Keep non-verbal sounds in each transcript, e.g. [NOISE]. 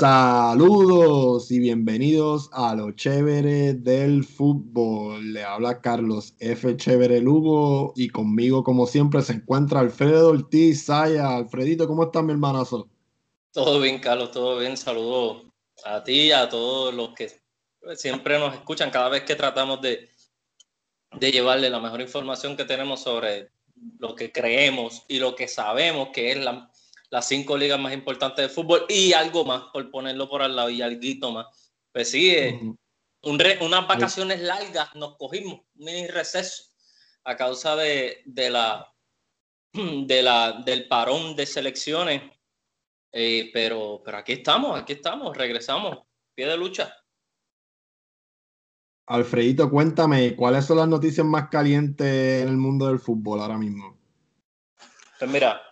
Saludos y bienvenidos a lo chévere del fútbol. Le habla Carlos F. Chévere Lugo y conmigo, como siempre, se encuentra Alfredo Ortiz Saya. Alfredito, ¿cómo estás, mi hermanazo? Todo bien, Carlos, todo bien. Saludos a ti y a todos los que siempre nos escuchan cada vez que tratamos de, de llevarle la mejor información que tenemos sobre lo que creemos y lo que sabemos que es la las cinco ligas más importantes de fútbol y algo más, por ponerlo por al lado, y algo más. Pues sí, eh, unas vacaciones largas nos cogimos, un mini receso, a causa de, de, la, [CLEARS THROAT] de la, del parón de selecciones. Eh, pero, pero aquí estamos, aquí estamos, regresamos, pie de lucha. Alfredito, cuéntame, ¿cuáles son las noticias más calientes en el mundo del fútbol ahora mismo? Pues mira,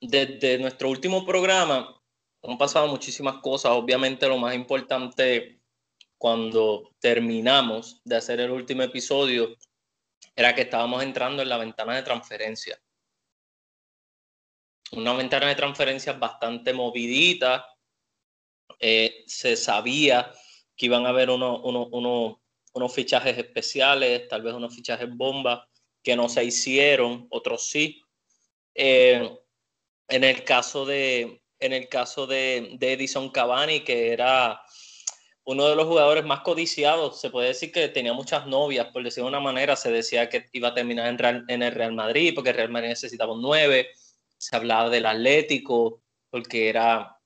desde nuestro último programa han pasado muchísimas cosas. Obviamente lo más importante cuando terminamos de hacer el último episodio era que estábamos entrando en la ventana de transferencia. Una ventana de transferencia bastante movidita. Eh, se sabía que iban a haber unos fichajes especiales, tal vez unos fichajes bomba que no se hicieron, otros sí. Eh, en el caso de, en el caso de, Edison Cavani, que era uno de los jugadores más codiciados, se puede decir que tenía muchas novias, por decirlo de una manera, se decía que iba a terminar en, en el Real Madrid, porque el Real Madrid necesitaba un 9, se hablaba del Atlético, porque era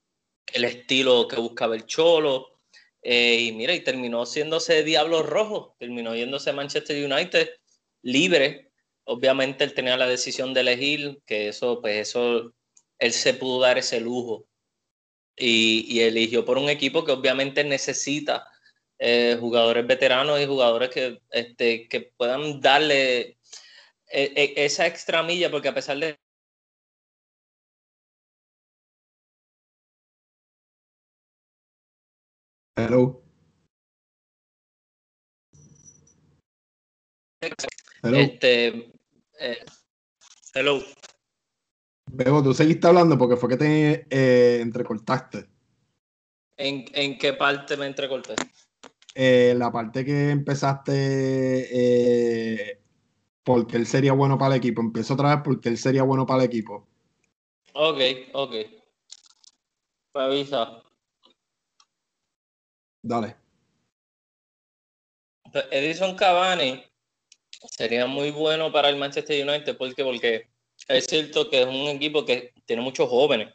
el estilo que buscaba el Cholo, eh, y mira, y terminó siéndose Diablo Rojo, terminó yéndose Manchester United libre, obviamente él tenía la decisión de elegir, que eso, pues eso él se pudo dar ese lujo y, eligió por un equipo que obviamente necesita eh, jugadores veteranos y jugadores que, este, que puedan darle eh, eh, esa extra milla, porque a pesar de Hello. Hello. Este, hello. Bebo, tú seguiste hablando porque fue que te eh, entrecortaste. ¿En, ¿En, qué parte me entrecorté? Eh, la parte que empezaste eh, porque él sería bueno para el equipo. Empiezo otra vez porque él sería bueno para el equipo. Ok, ok. Avisa. Dale. Edison Cavani sería muy bueno para el Manchester United porque, porque es cierto que es un equipo que tiene muchos jóvenes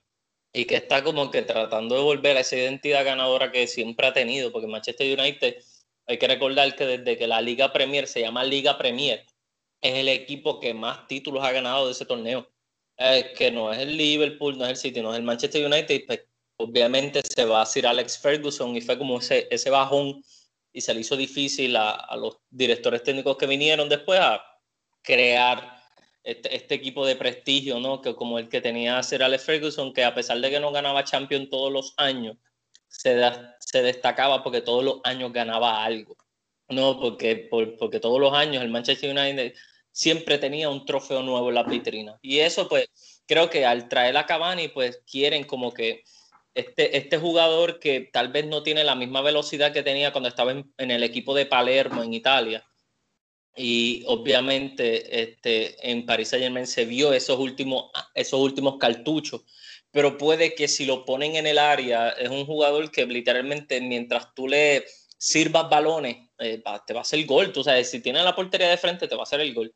y que está como que tratando de volver a esa identidad ganadora que siempre ha tenido, porque Manchester United, hay que recordar que desde que la Liga Premier se llama Liga Premier, es el equipo que más títulos ha ganado de ese torneo. que no es el Liverpool, no es el City, no es el Manchester United, pues, obviamente se va a decir Alex Ferguson y fue como ese, ese bajón y se le hizo difícil a, a los directores técnicos que vinieron después a crear este, este, equipo de prestigio, ¿no? Que como el que tenía Sir Alex Ferguson, que a pesar de que no ganaba Champions todos los años, se, se destacaba porque todos los años ganaba algo, ¿no? Porque, porque todos los años el Manchester United siempre tenía un trofeo nuevo en la vitrina. Y eso, pues, creo que al traer a Cavani, pues quieren como que este, este jugador que tal vez no tiene la misma velocidad que tenía cuando estaba en el equipo de Palermo en Italia, y obviamente este, en París Saint Germain se vio esos últimos, esos últimos cartuchos, pero puede que si lo ponen en el área, es un jugador que literalmente mientras tú le sirvas balones, eh, te va a hacer gol, tú sabes, si tiene la portería de frente te va a hacer el gol.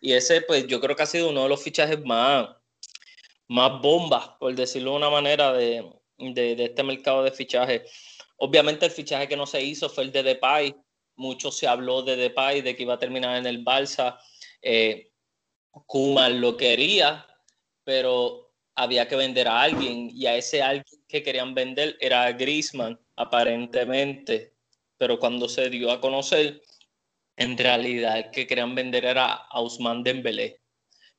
Y ese pues yo creo que ha sido uno de los fichajes más, más bombas, por decirlo de una manera, de, de, de este mercado de fichajes. Obviamente el fichaje que no se hizo fue el de Depay, mucho se habló de Depay, de que iba a terminar en el Barça. Eh, Kuman lo quería, pero había que vender a alguien y a ese alguien que querían vender era Griezmann, aparentemente. Pero cuando se dio a conocer, en realidad el que querían vender era a Ousmane Dembélé.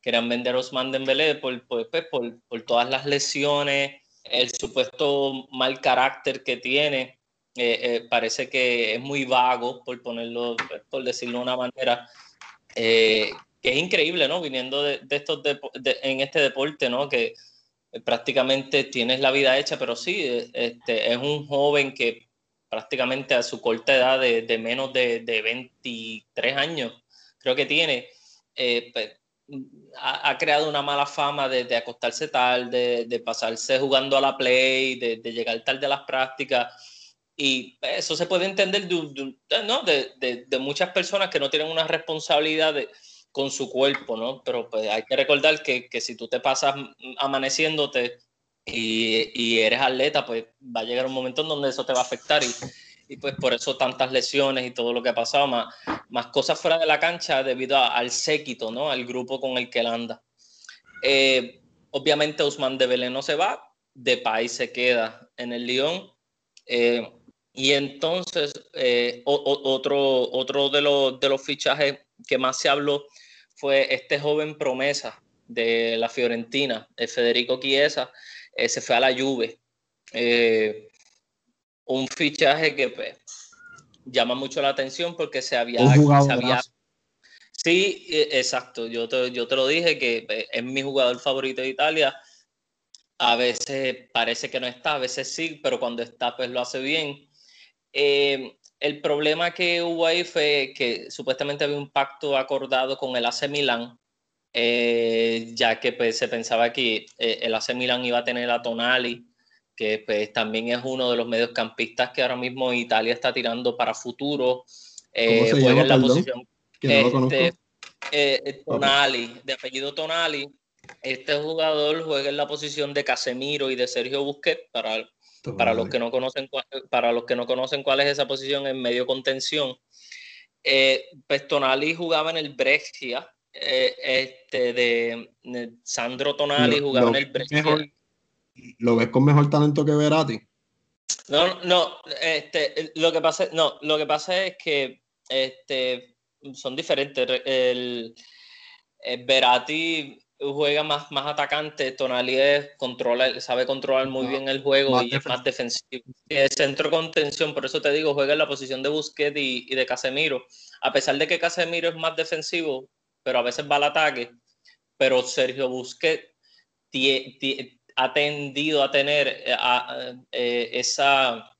Querían vender a Ousmane Dembélé por, por, pues, por, por todas las lesiones, el supuesto mal carácter que tiene eh, eh, parece que es muy vago, por ponerlo, por decirlo de una manera, eh, que es increíble, ¿no? Viniendo de, estos en este deporte, ¿no? Que, prácticamente tienes la vida hecha, pero sí, este, es un joven que prácticamente a su corta edad de, menos de, de, 23 años, creo que tiene, eh, pues, ha, creado una mala fama de, acostarse tarde, de, pasarse jugando a la play, de, llegar tarde a las prácticas. Y eso se puede entender de, de muchas personas que no tienen una responsabilidad con su cuerpo, ¿no? Pero pues hay que recordar que, si tú te pasas amaneciéndote y, eres atleta, pues va a llegar un momento en donde eso te va a afectar y, y pues por eso tantas lesiones y todo lo que ha pasado, más, más cosas fuera de la cancha debido al séquito, ¿no? Al grupo con el que él anda. Eh, obviamente Usman de Belén no se va, de país se queda en el Lyon. Eh, y entonces, eh, otro, otro de, los, de los fichajes que más se habló fue este joven promesa de la Fiorentina, el Federico Chiesa, se fue a la Juve. Eh, un fichaje que pues, llama mucho la atención porque se había... Sí, e, exacto. Yo te, yo te lo dije que pues, es mi jugador favorito de Italia. A veces parece que no está, a veces sí, pero cuando está, pues lo hace bien. Eh, el problema que hubo ahí fue que supuestamente había un pacto acordado con el AC Milan, eh, ya que pues, se pensaba que eh, el AC Milan iba a tener a Tonali, que pues, también es uno de los mediocampistas que ahora mismo Italia está tirando para futuro. Eh, juega en la posición. Este, eh, Tonali, de apellido Tonali. Este jugador juega en la posición de Casemiro y de Sergio Busquets para, para los que no conocen para los que no conocen cuál es esa posición en medio contención. Eh, pues Tonali jugaba en el Brescia, eh, este de, Sandro Tonali jugaba en el Brescia. ¿Lo ves con mejor talento que Verati? No, no, este, lo que pasa, no, lo que pasa es que este, son diferentes. El, el Verati juega más, más atacante, Tonali controla, sabe controlar muy bien el juego y es más defensivo. Es centro contención, por eso te digo, juega en la posición de Busquets y, y, de Casemiro. A pesar de que Casemiro es más defensivo, pero a veces va al ataque, pero Sergio Busquets ha tendido a tener eh, eh, esa,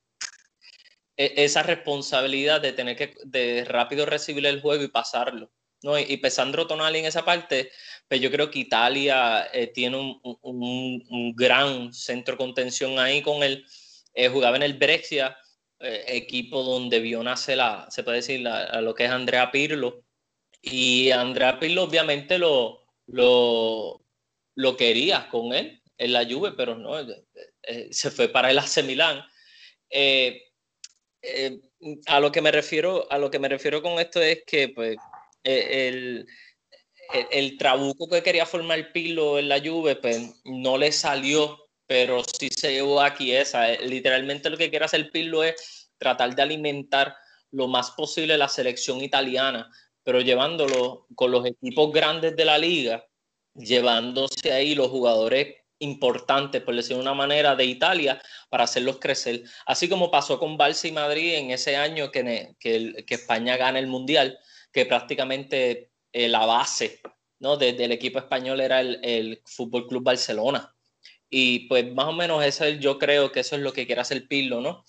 e, esa responsabilidad de tener que de rápido recibir el juego y pasarlo. ¿no? Y, Pesandro Tonali en esa parte, pues yo creo que Italia eh, tiene un, un, gran centro contención ahí con él. jugaba en el Brexia, equipo donde vio nacer la, se puede decir, a lo que es Andrea Pirlo. Y Andrea Pirlo obviamente lo, lo, lo quería con él en la Juve, pero no, eh, eh, se fue para el AC Milán. Eh, a lo que me refiero, a lo que me refiero con esto es que pues, el, el, trabuco que quería formar Pilo en la Juve, pues no le salió, pero sí se llevó aquí esa. Literalmente lo que quiere hacer Pirlo es tratar de alimentar lo más posible la selección italiana, pero llevándolo con los equipos grandes de la liga, llevándose ahí los jugadores importantes, por decir una manera, de Italia para hacerlos crecer. Así como pasó con Barça y Madrid en ese año que, que, España gana el Mundial, que prácticamente eh, la base ¿no? del equipo español era el, el Fútbol Club Barcelona. Y pues más o menos eso yo creo que eso es lo que quiere hacer Pirlo, ¿no?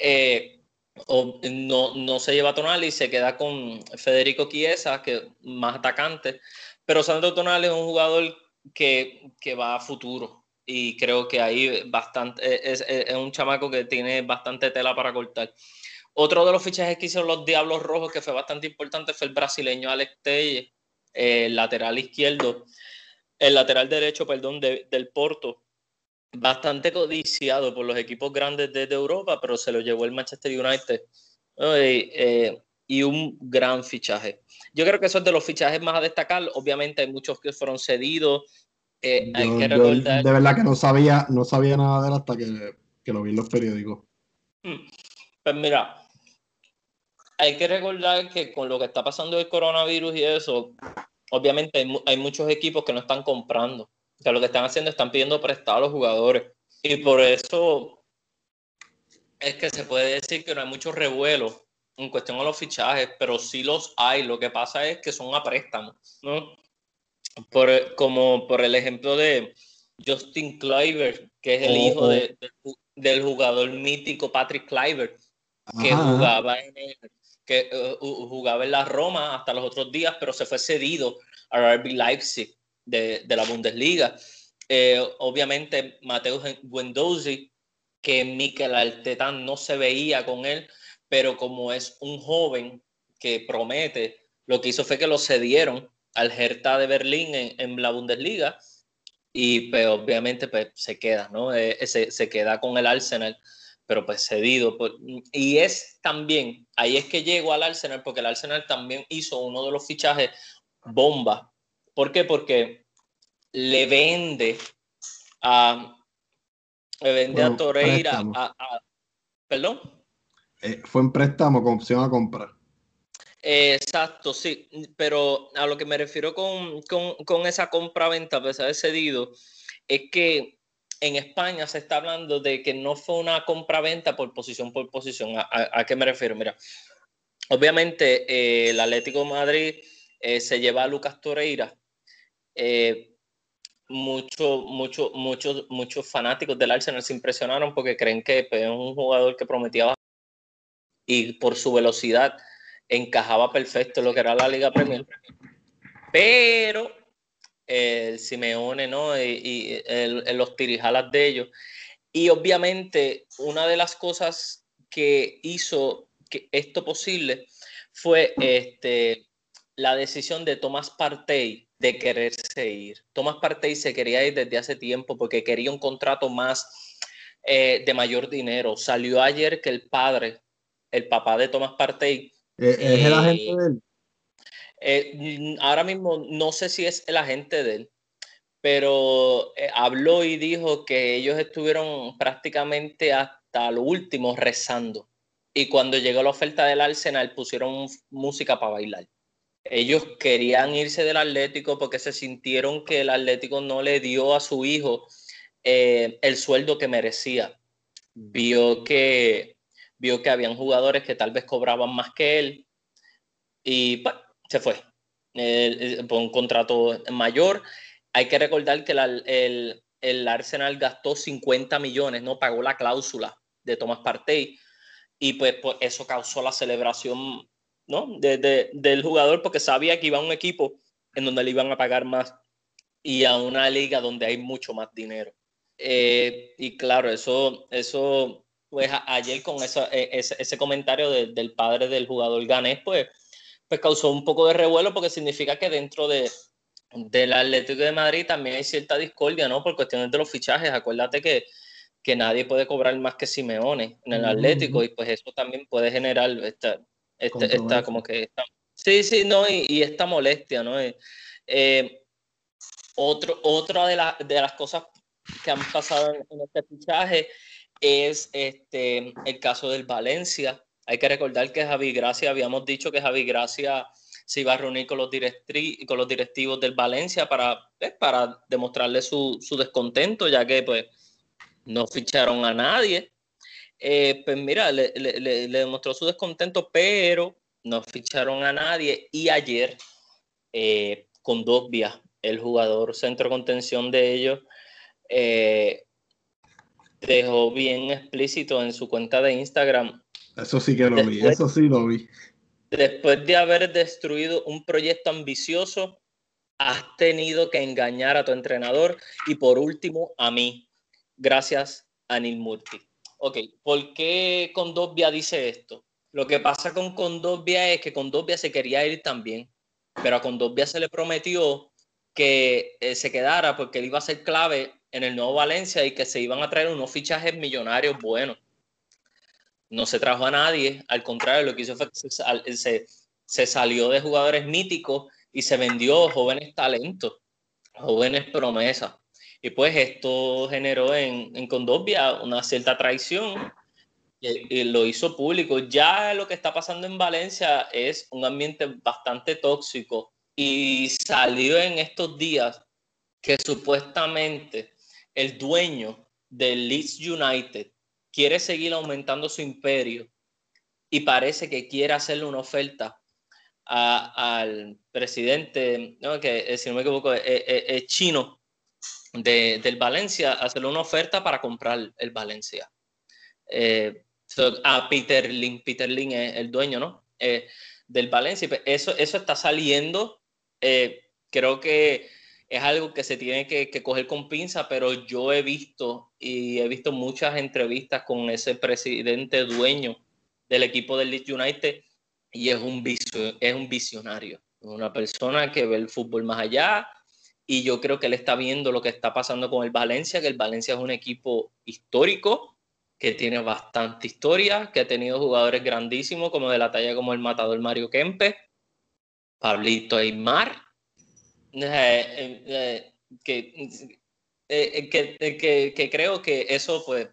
Eh, o no, no se lleva a Tonali y se queda con Federico Chiesa, que más atacante. Pero Sandro Tonali es un jugador que, que va a futuro. Y creo que ahí bastante, es, es, un chamaco que tiene bastante tela para cortar. Otro de los fichajes que hicieron los Diablos Rojos, que fue bastante importante, fue el brasileño Alex Telle, el lateral izquierdo, el lateral derecho, perdón, del Porto. Bastante codiciado por los equipos grandes de, Europa, pero se lo llevó el Manchester United. Eh, y un gran fichaje. Yo creo que eso es de los fichajes más a destacar. Obviamente hay muchos que fueron cedidos. Eh, hay que recordar... de verdad que no sabía, no sabía nada de él hasta que, que lo vi en los periódicos. Hmm. Pues mira, hay que recordar que con lo que está pasando el coronavirus y eso, obviamente hay, hay muchos equipos que no están comprando. O sea, lo que están haciendo están pidiendo prestado a los jugadores. Y por eso es que se puede decir que no hay mucho revuelo en cuestión a los fichajes, pero sí los hay. Lo que pasa es que son a préstamo, ¿no? Por, como por el ejemplo de, Justin Kluivert, que es el Oh, hijo oh. de- de- del jugador mítico Patrick Kluivert, que Ajá, jugaba en el- que eh, ju- jugaba en la Roma hasta los otros días, pero se fue cedido a RB Leipzig de, de la Bundesliga. Eh, obviamente Mateo Guendouzi, que Mikel Arteta no se veía con él, pero como es un joven que promete, lo que hizo fue que lo cedieron al Hertha de Berlín en, en la Bundesliga y pues obviamente pues se queda, ¿no? Eh, se, se queda con el Arsenal, pero pues cedido. por- y es también, ahí es que llegó al Arsenal, porque el Arsenal también hizo uno de los fichajes bomba. ¿Por qué? Porque le vende a, le vende Bueno, a Torreira préstamo. a- a- perdón. Eh, fue en préstamo con opción a comprar. Exacto, sí, pero a lo que me refiero con, con, con esa compra-venta, a pesar de cedido, es que en España se está hablando de que no fue una compra-venta por posición por posición. ¿A, qué me refiero? Mira, obviamente eh, el Atlético Madrid eh, se lleva a Lucas Torreira. Eh, mucho, mucho, muchos, muchos fanáticos del Arsenal se impresionaron porque creen que pues, es un jugador que prometía y por su velocidad encajaba perfecto lo que era la Liga Premier. Pero el Simeone, ¿no? Y, y el- el- los tirijalas de ellos. Y obviamente una de las cosas que hizo que esto posible fue este, la decisión de Tomás Partey de quererse ir. Tomás Partey se quería ir desde hace tiempo porque quería un contrato más eh, de mayor dinero. Salió ayer que el padre, el papá de Tomás Partey, Eh, ¿Es el Eh, agente de él? Eh, ahora mismo no sé si es el agente de él, pero eh, habló y dijo que ellos estuvieron prácticamente hasta lo último rezando. Y cuando llegó la oferta del Arsenal pusieron música para bailar. Ellos querían irse del Atlético porque se sintieron que el Atlético no le dio a su hijo eh, el sueldo que merecía. Vio que, vio que habían jugadores que tal vez cobraban más que él y pues, se fue por un contrato mayor. Hay que recordar que la- el, el Arsenal gastó 50 millones, no pagó la cláusula de Thomas Partey y pues, pues, eso causó la celebración ¿no? de, de- del jugador porque sabía que iba a un equipo en donde le iban a pagar más y a una liga donde hay mucho más dinero. Eh, y claro, eso, eso pues ayer con eh, ese, ese comentario de- del padre del jugador ganés, pues, pues causó un poco de revuelo porque significa que dentro de, del Atlético de Madrid también hay cierta discordia, ¿no? Por cuestiones de los fichajes. Acuérdate que, que nadie puede cobrar más que Simeone en el Atlético y pues eso también puede generar esta, esta, esta como que esta- sí, sí, no, y, y esta molestia, ¿no? Eh, eh, otro, otra de, la- de las cosas que han pasado en, en este fichaje es este, el caso del Valencia. Hay que recordar que Javi Gracia, habíamos dicho que Javi Gracia se iba a reunir con los, con los directivos del Valencia para, pues, para demostrarle su, su descontento, ya que pues no ficharon a nadie. Eh, pues mira, le- le demostró su descontento, pero no ficharon a nadie. Y ayer, eh, con dos vías, el jugador centro contención de ellos eh, dejó bien explícito en su cuenta de Instagram Eso sí que lo vi, Después- eso sí lo vi. Después de haber destruido un proyecto ambicioso, has tenido que engañar a tu entrenador y por último a mí. Gracias a Neil Murphy. Ok, ¿por qué Condovia dice esto? Lo que pasa con Condovia es que Condovia se quería ir también, pero a Condovia se le prometió que eh, se quedara porque él iba a ser clave en el nuevo Valencia y que se iban a traer unos fichajes millonarios buenos no se trajo a nadie, al contrario, lo que hizo fue que se, se- salió de jugadores míticos y se vendió jóvenes talentos, jóvenes promesas. Y pues esto generó en, en una cierta traición y, y lo hizo público. Ya lo que está pasando en Valencia es un ambiente bastante tóxico y salió en estos días que supuestamente el dueño del Leeds United quiere seguir aumentando su imperio y parece que quiere hacerle una oferta al presidente, ¿no? que eh, si no me equivoco es, es- es chino, del Valencia, hacerle una oferta para comprar el Valencia. Eh, a Peter Lin, Peter Lin es el dueño, ¿no? Eh, del Valencia. Pues, eso, eso está saliendo. Eh, creo que es algo que se tiene que, coger con pinza, pero yo he visto y he visto muchas entrevistas con ese presidente dueño del equipo del Leeds United y es un, es un visionario, una persona que ve el fútbol más allá y yo creo que él está viendo lo que está pasando con el Valencia, que el Valencia es un equipo histórico, que tiene bastante historia, que ha tenido jugadores grandísimos como de la talla como el matador Mario Kempe, Pablito Aymar, eh, eh, eh, que, que, creo que eso pues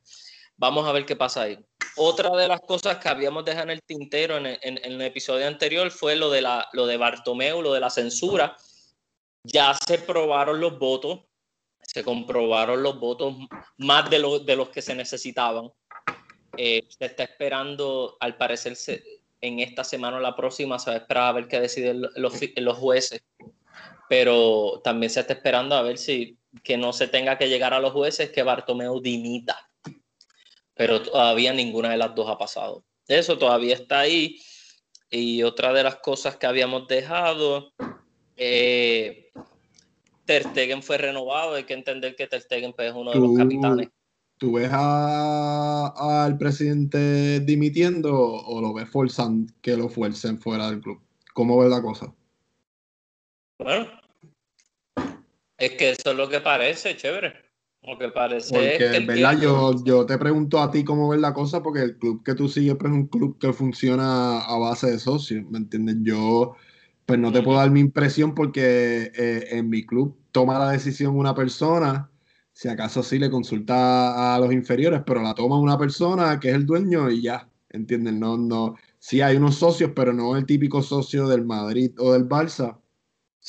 vamos a ver qué pasa ahí. Otra de las cosas que habíamos dejado en el tintero en el, episodio anterior fue lo de, la, lo de Bartomeu, lo de la censura. Ya se probaron los votos, se comprobaron los votos más de, de los que se necesitaban. se está esperando, al parecer, en esta semana o la próxima, se va a esperar a ver qué deciden los, los jueces pero también se está esperando a ver si que no se tenga que llegar a los jueces que Bartomeu dimita. Pero todavía ninguna de las dos ha pasado. Eso todavía está ahí. Y otra de las cosas que habíamos dejado, eh, Ter Stegen fue renovado. Hay que entender que Ter Stegen pues, es uno de los capitanes. ¿Tú ves al presidente dimitiendo o lo ves forzando que lo fuercen fuera del club? ¿Cómo ves la cosa? Bueno, es que eso es lo que parece, chévere. Lo que parece porque, ¿verdad? Yo, yo te pregunto a ti cómo ves la cosa, porque el club que tú sigues pues, es un club que funciona a base de socios, ¿me entiendes? Yo, pues no te puedo dar mi impresión porque eh, en mi club toma la decisión una persona, si acaso sí le consulta a los inferiores, pero la toma una persona que es el dueño y ya, ¿entiendes? No, no, sí hay unos socios, pero no el típico socio del Madrid o del Barça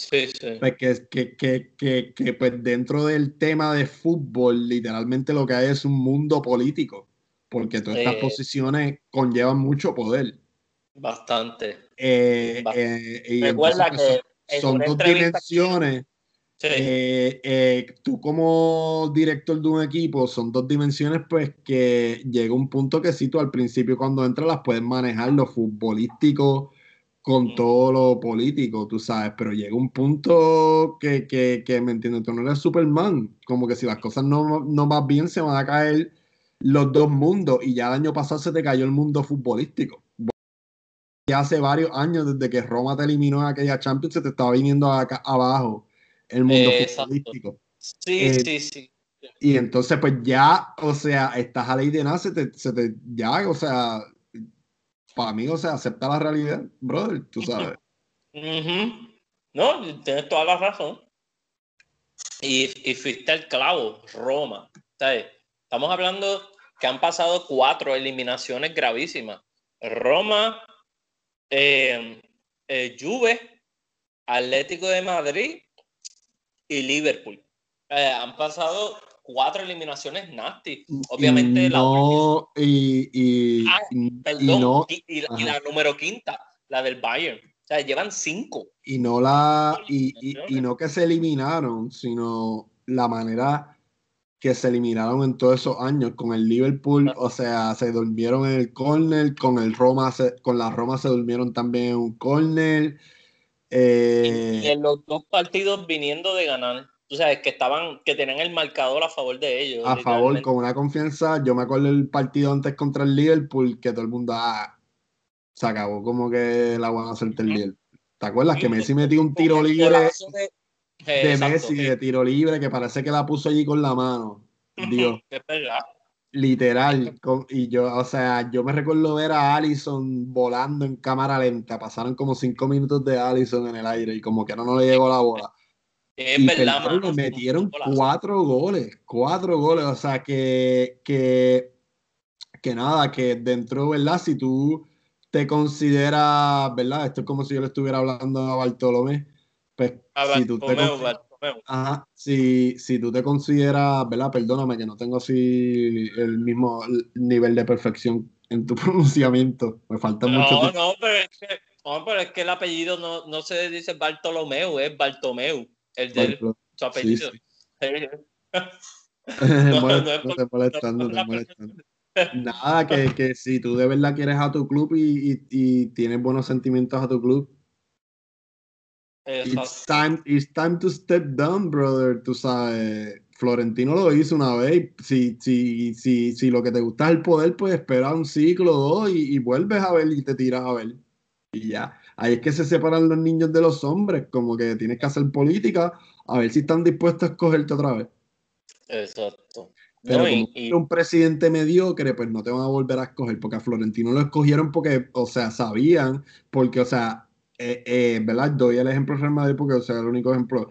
Sí, sí. Pues que, que, que, pues dentro del tema de fútbol, literalmente lo que hay es un mundo político, porque todas estas posiciones conllevan mucho poder. Bastante. Eh, eh, y Recuerda pues, que son, dos dimensiones. Eh, tú como director de un equipo, son dos dimensiones pues que llega un punto que si tú al principio cuando entras las puedes manejar, lo futbolístico, con todo lo político, tú sabes, pero llega un punto que, que, que me entiendes, tú no eres Superman, como que si las cosas no, no van bien, se van a caer los dos mundos, y ya el año pasado se te cayó el mundo futbolístico. Ya hace varios años, desde que Roma te eliminó en aquella Champions, se te estaba viniendo acá abajo el mundo futbolístico. Sí, eh, sí, sí. Y entonces, pues ya, o sea, estás a ley de nada, se te, se te, ya, o sea, para mí, o sea, acepta la realidad, brother, tú sabes. No, tienes toda la razón. Y, y fuiste el clavo, Roma. Estamos hablando que han pasado cuatro eliminaciones gravísimas. Roma, eh, eh, Juve, Atlético de Madrid y Liverpool. Eh, han pasado cuatro eliminaciones nasty. Obviamente no, la y, ah, perdón, y, la número quinta, la del Bayern. O sea, llevan cinco. Y no la y, no que se eliminaron, sino la manera que se eliminaron en todos esos años con el Liverpool, o sea, se durmieron en el corner, con el Roma, con la Roma se durmieron también en un corner. y en los dos partidos viniendo de ganar tú sabes, que estaban, que tenían el marcador a favor de ellos. A favor, con una confianza. Yo me acuerdo el partido antes contra el Liverpool, que todo el mundo ah, se acabó como que la van a hacer el Liverpool. ¿Te acuerdas que Messi metió un tiro libre de, Messi, de tiro libre, que parece que la puso allí con la mano? Dios. [LAUGHS] Literal. y yo, o sea, yo me recuerdo ver a Allison volando en cámara lenta. Pasaron como cinco minutos de Allison en el aire y como que no, no le llegó la bola. Es verdad, metieron cuatro goles, cuatro goles, o sea que, que, que nada, que dentro, ¿verdad? Si tú te consideras, ¿verdad? Esto es como si yo le estuviera hablando a Bartolomé. Pues, si tú te Ajá, si, si tú te consideras, ¿verdad? Perdóname que no tengo así el mismo nivel de perfección en tu [LAUGHS] pronunciamiamiento. Me falta mucho tiempo. No, pero es que, no, pero es que el apellido no, no se dice Bartolomeu, es Bartomeu el de su apellido. [LAUGHS] [LAUGHS] no, te molestando, molestando. Nada, que, que, si tú de verdad quieres a tu club y, y, y tienes buenos sentimientos a tu club, it's time, it's time to step down, brother. Tú sabes, Florentino lo hizo una vez. Si, si, si, si lo que te gusta es el poder, pues espera un ciclo o dos y, y vuelves a ver y te tiras a ver. Y ya. Ahí es que se separan los niños de los hombres. Como que tienes que hacer política a ver si están dispuestos a escogerte otra vez. Exacto. Pero como un presidente mediocre, pues no te van a volver a escoger, porque a Florentino lo escogieron porque, o sea, sabían, porque, o sea, eh, eh, ¿verdad? Doy el ejemplo de Real Madrid porque, o sea, el único ejemplo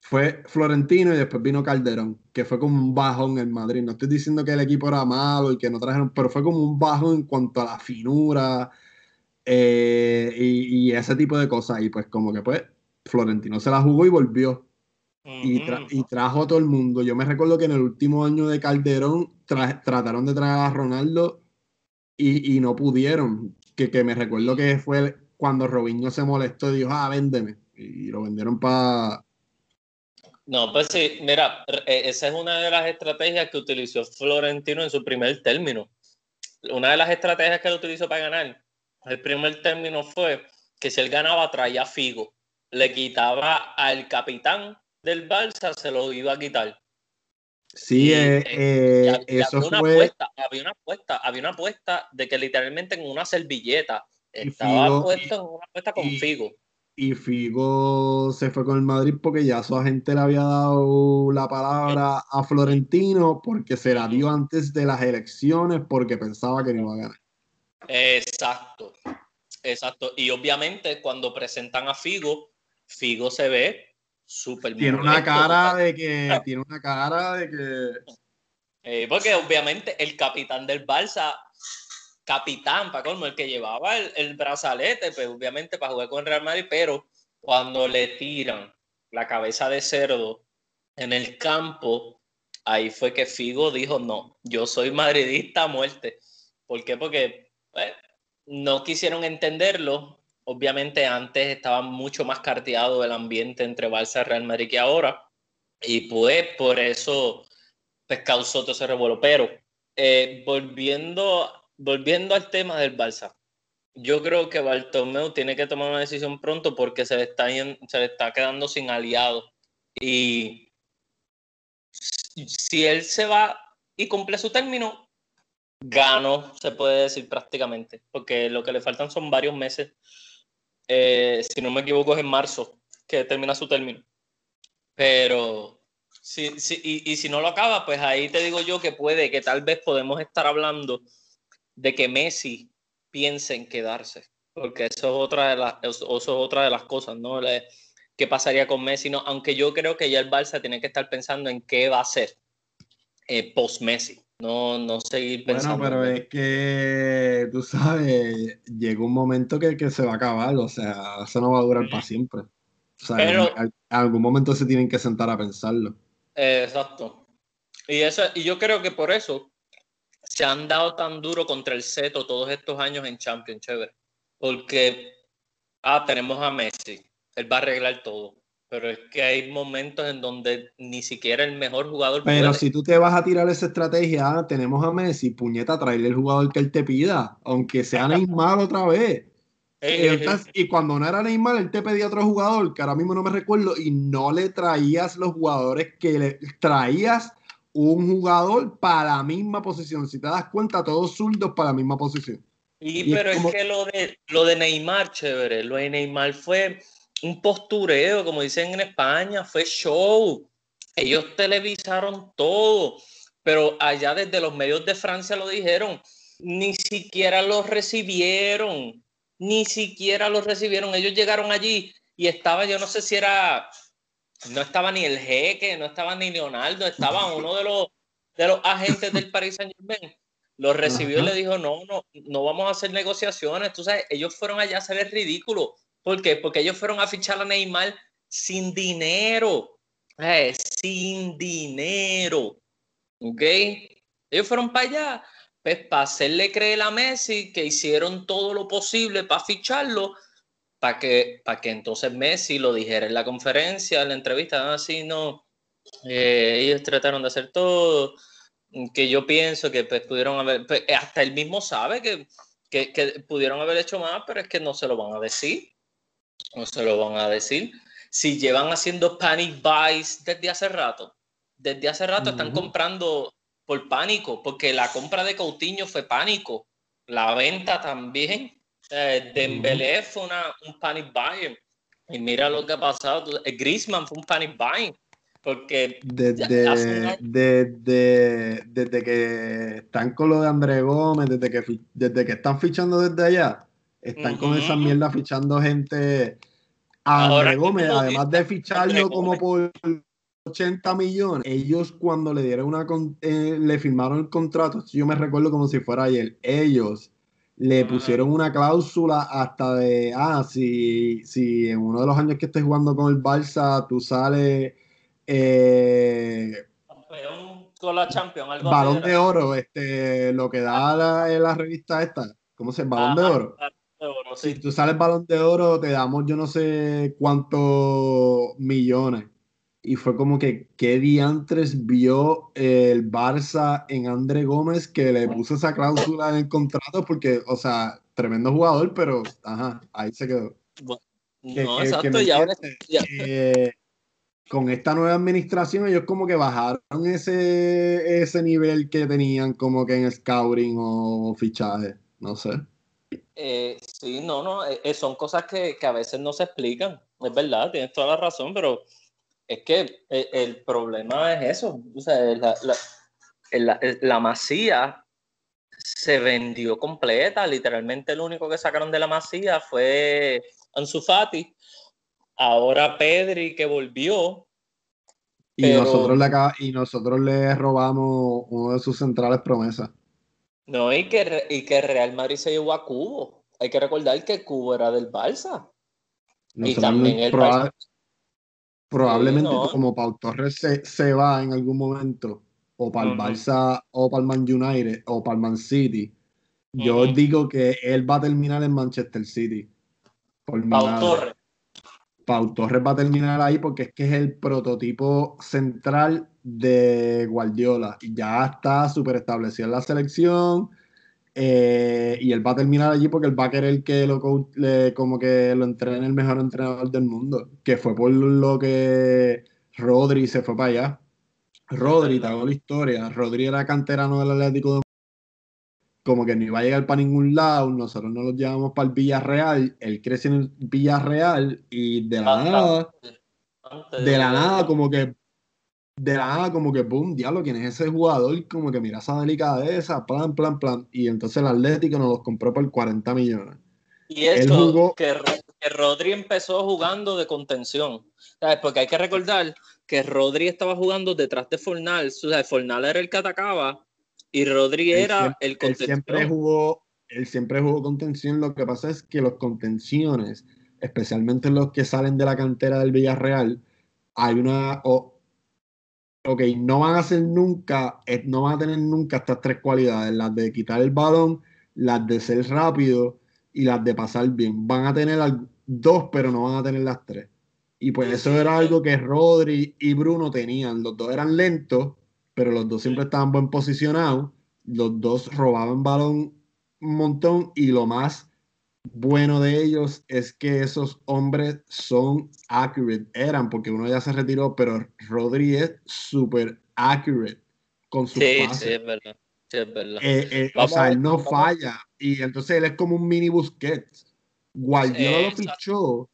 fue Florentino y después vino Calderón, que fue como un bajón en Madrid. No estoy diciendo que el equipo era malo y que no trajeron, pero fue como un bajón en cuanto a la finura eh, y, y ese tipo de cosas. Y pues como que pues Florentino se la jugó y volvió y, trajo a todo el mundo. Yo me recuerdo que en el último año de Calderón trataron de traer a Ronaldo y, no pudieron. Que, que, me recuerdo que fue cuando Robinho se molestó y dijo, ah, véndeme. Y lo vendieron para... No, pues sí, mira, e, esa es una de las estrategias que utilizó Florentino en su primer término. Una de las estrategias que él utilizó para ganar, el primer término fue que si él ganaba traía Figo, le quitaba al capitán del Barça se lo iba a quitar. Sí, eh, eh, eso había fue. apuesta, había una apuesta, había una apuesta de que literalmente en una servilleta estaba puesto en una apuesta con Figo. Y Figo se fue con el Madrid porque ya su agente le había dado la palabra a Florentino porque se la dio antes de las elecciones porque pensaba que no iba a ganar. Exacto, exacto. Y obviamente cuando presentan a Figo, Figo se ve tiene una cara de que. Tiene una cara de que. Eh, porque obviamente el capitán del Barça, capitán, para colmo, el que llevaba el, brazalete, pues obviamente para jugar con el Real Madrid, pero cuando le tiran la cabeza de cerdo en el campo, ahí fue que Figo dijo: No, yo soy madridista a muerte. ¿Por qué? Porque pues, no quisieron entenderlo obviamente antes estaba mucho más carteado el ambiente entre Barça y Real Madrid que ahora. Y pues por eso pues, causó todo ese. Pero eh, volviendo, volviendo al tema del Barça, yo creo que Bartomeu tiene que tomar una decisión pronto porque se le está, se le está quedando sin aliados. Y si él se va y cumple su término, gano, se puede decir prácticamente, porque lo que le faltan son varios meses eh, si no me equivoco es en marzo que termina su término. Pero, si, y, si no lo acaba, pues ahí te digo yo que puede, que tal vez podemos estar hablando de que Messi piense en quedarse, porque eso es otra de las, eso es otra de las cosas, ¿no? ¿Qué pasaría con Messi? No, aunque yo creo que ya el Barça tiene que estar pensando en qué va a hacer eh, post-Messi no, no seguir pensando. Bueno, pero es que, tú sabes, llega un momento que, se va a acabar, o sea, eso no va a durar para siempre. O sea, en, algún momento se tienen que sentar a pensarlo. exacto. Y, eso, y yo creo que por eso se han dado tan duro contra el Seto todos estos años en Champions, chévere. Porque, ah, tenemos a Messi, él va a arreglar todo pero es que hay momentos en donde ni siquiera el mejor jugador. Pero si tú te vas a tirar esa estrategia, ah, tenemos a Messi, puñeta, traerle el jugador que él te pida, aunque sea Neymar otra vez. [LAUGHS] y cuando no era Neymar, él te pedía otro jugador, que ahora mismo no me recuerdo, y no le traías los jugadores que le traías un jugador para la misma posición. Si te das cuenta, todos zurdos para la misma posición. Y, pero es, que lo de, lo de Neymar, chévere, lo de Neymar fue un postureo, como dicen en España, fue show. Ellos televisaron todo, pero allá desde los medios de Francia lo dijeron, ni siquiera los recibieron, ni siquiera los recibieron. Ellos llegaron allí y estaba, yo no sé si era, no estaba ni el jeque, no estaba ni Leonardo, estaba [LAUGHS] uno de los, de los agentes del Paris Saint Germain. Los recibió y le dijo, no, no, no vamos a hacer negociaciones. Tú sabes, ellos fueron allá a hacer el ridículo. ¿Por qué? Porque ellos fueron a fichar a Neymar sin dinero. Eh, sin dinero. ¿Ok? Ellos fueron para allá. Pues para hacerle creer a Messi que hicieron todo lo posible para ficharlo, para que, para que entonces Messi lo dijera en la conferencia, en la entrevista, así ah, no, Eh, ellos trataron de hacer todo, que yo pienso que pues, pudieron haber, pues, hasta él mismo sabe que, que, que, pudieron haber hecho más, pero es que no se lo van a decir. No se lo van a decir. Si llevan haciendo panic buys desde hace rato, desde hace rato están comprando por pánico, porque la compra de Coutinho fue pánico, la venta también. Eh, Dembélé fue una, un panic buy. Y mira lo que ha pasado. Griezmann fue un panic buy. Porque desde, desde, desde, que están con lo de André Gómez, desde que, desde que están fichando desde allá, están con esa mierda fichando gente. A André Gómez, además de ficharlo como por 80 millones, ellos cuando le dieron una eh, le firmaron el contrato, yo me recuerdo como si fuera ayer, ellos le pusieron una cláusula hasta de, ah, si, si en uno de los años que estés jugando con el Barça tú sales eh, con la Champions, algo balón de oro, este, lo que da la, la revista esta, ¿cómo se llama? Balón de oro. Si tú sales balón de oro, te damos yo no sé cuántos millones. Y fue como que, ¿qué diantres vio el Barça en André Gómez que le puso esa cláusula en el contrato? Porque, o sea, tremendo jugador, pero, ajá, ahí se quedó. no, exacto, y ahora con esta nueva administración ellos como que bajaron ese, ese nivel que tenían como que en scouting o fichaje, no sé. Eh, sí, no, no, eh, eh, son cosas que, a veces no se explican, es verdad, tienes toda la razón, pero es que el, problema es eso, o sea, la, la, la, masía se vendió completa, literalmente el único que sacaron de la masía fue Ansu Fati, Ahora Pedri que volvió. Y, nosotros le y nosotros le robamos uno de sus centrales promesas. No, y que, y que Real Madrid se llevó a Cubo. Hay que recordar que Cubo era del Barça. y también el Probablemente como Pau Torres se, va en algún momento, o para el Barça, o para el Man United, o para el Man City. Yo digo que él va a terminar en Manchester City. Pau Torres. Pau Torres va a terminar ahí porque es que es el prototipo central de Guardiola. Ya está súper establecido en la selección eh, y él va a terminar allí porque él va a querer que lo, como que lo entrene el mejor entrenador del mundo, que fue por lo que Rodri se fue para allá. Rodri, te hago la historia. Rodri era canterano del Atlético de como que no iba a llegar para ningún lado, nosotros no lo llevamos para el Villarreal, él crece en el Villarreal y de la nada, de la nada, como que, de la nada, como que, boom, diablo, ¿quién es ese jugador? Como que mira esa delicadeza, plan, plan, plan. Y entonces el Atlético nos los compró por 40 millones. Y eso, que, que, Rodri empezó jugando de contención. Porque hay que recordar que Rodri estaba jugando detrás de Fornal. O sea, Fornal era el que atacaba y Rodri era el contención. Él siempre jugó, él siempre jugó contención. Lo que pasa es que los contenciones, especialmente los que salen de la cantera del Villarreal, hay una. Ok, no van a nunca, eh, no van a tener nunca estas tres cualidades: las de quitar el balón, las de ser rápido y las de pasar bien. Van a tener dos, pero no van a tener las tres. Y pues eso era algo que Rodri y Bruno tenían. Los dos eran lentos, pero los dos siempre estaban buen posicionados, los dos robaban balón un montón y lo más bueno de ellos es que esos hombres son accurate, eran porque uno ya se retiró, pero Rodri es súper accurate con su sí, Sí, es verdad. Sí, es verdad. Eh, eh, o sea, él no falla y entonces él es como un mini Busquets. Guardiola lo fichó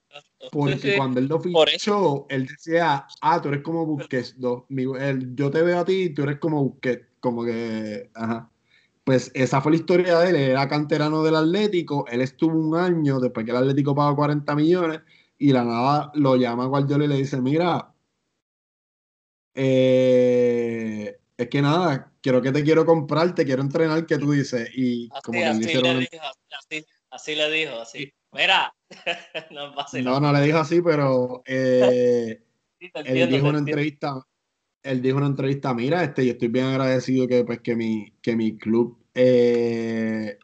porque cuando él lo fichó, él decía, ah, tú eres como Busquets, yo te veo a ti y tú eres como Busquets, como que, ajá. Pues esa fue la historia de él, era canterano del Atlético, él estuvo un año después que el Atlético pagó 40 millones y la nada lo llama a Guardiola y le dice, mira, eh, es que nada, quiero que te quiero comprar, te quiero entrenar, que tú dices, y como así, le dijo, así, así le dijo, así. Mira, [LAUGHS] no, no, no le dijo así, pero eh, él dijo una entrevista, él dijo una entrevista, mira, este, yo estoy bien agradecido que pues que mi, que mi club eh,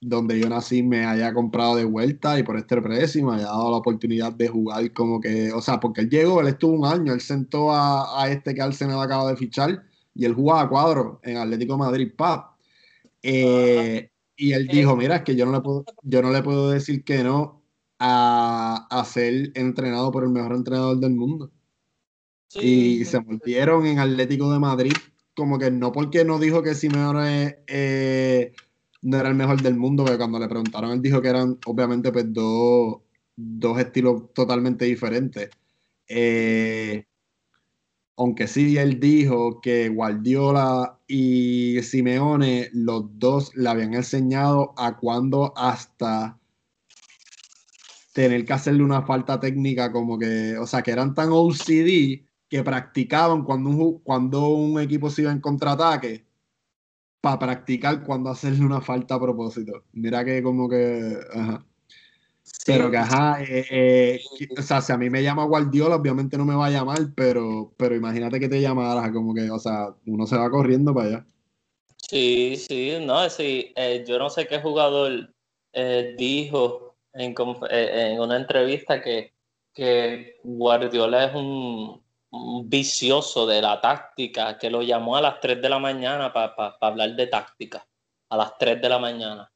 donde yo nací me haya comprado de vuelta y por este precio y me haya dado la oportunidad de jugar como que, o sea, porque él llegó, él estuvo un año, él sentó a, este que Arsenal acaba de fichar y él jugaba a cuadro en Atlético Madrid PAP. Eh, y él dijo, mira, es que yo no le puedo, yo no le puedo decir que no a, a ser entrenado por el mejor entrenador del mundo. Y se volvieron en Atlético de Madrid como que no porque no dijo que Simeone eh, no era el mejor del mundo, pero cuando le preguntaron, él dijo que eran obviamente pues dos, estilos totalmente diferentes. Eh, aunque sí él dijo que Guardiola y Simeone, los dos le habían enseñado a cuándo hasta tener que hacerle una falta técnica, como que, o sea, que eran tan OCD que practicaban cuando un, cuando un equipo se iba en contraataque para practicar cuando hacerle una falta a propósito. Mira que como que... pero que, ajá, eh, eh, o sea, si a mí me llama Guardiola, obviamente no me va a llamar, pero, pero imagínate que te llamara, como que, o sea, uno se va corriendo para allá. Sí, sí, no, sí, eh, yo no sé qué jugador dijo en, en, una entrevista que, que Guardiola es un, vicioso de la táctica que lo llamó a las 3 de la mañana para hablar de táctica. A las 3 de la mañana.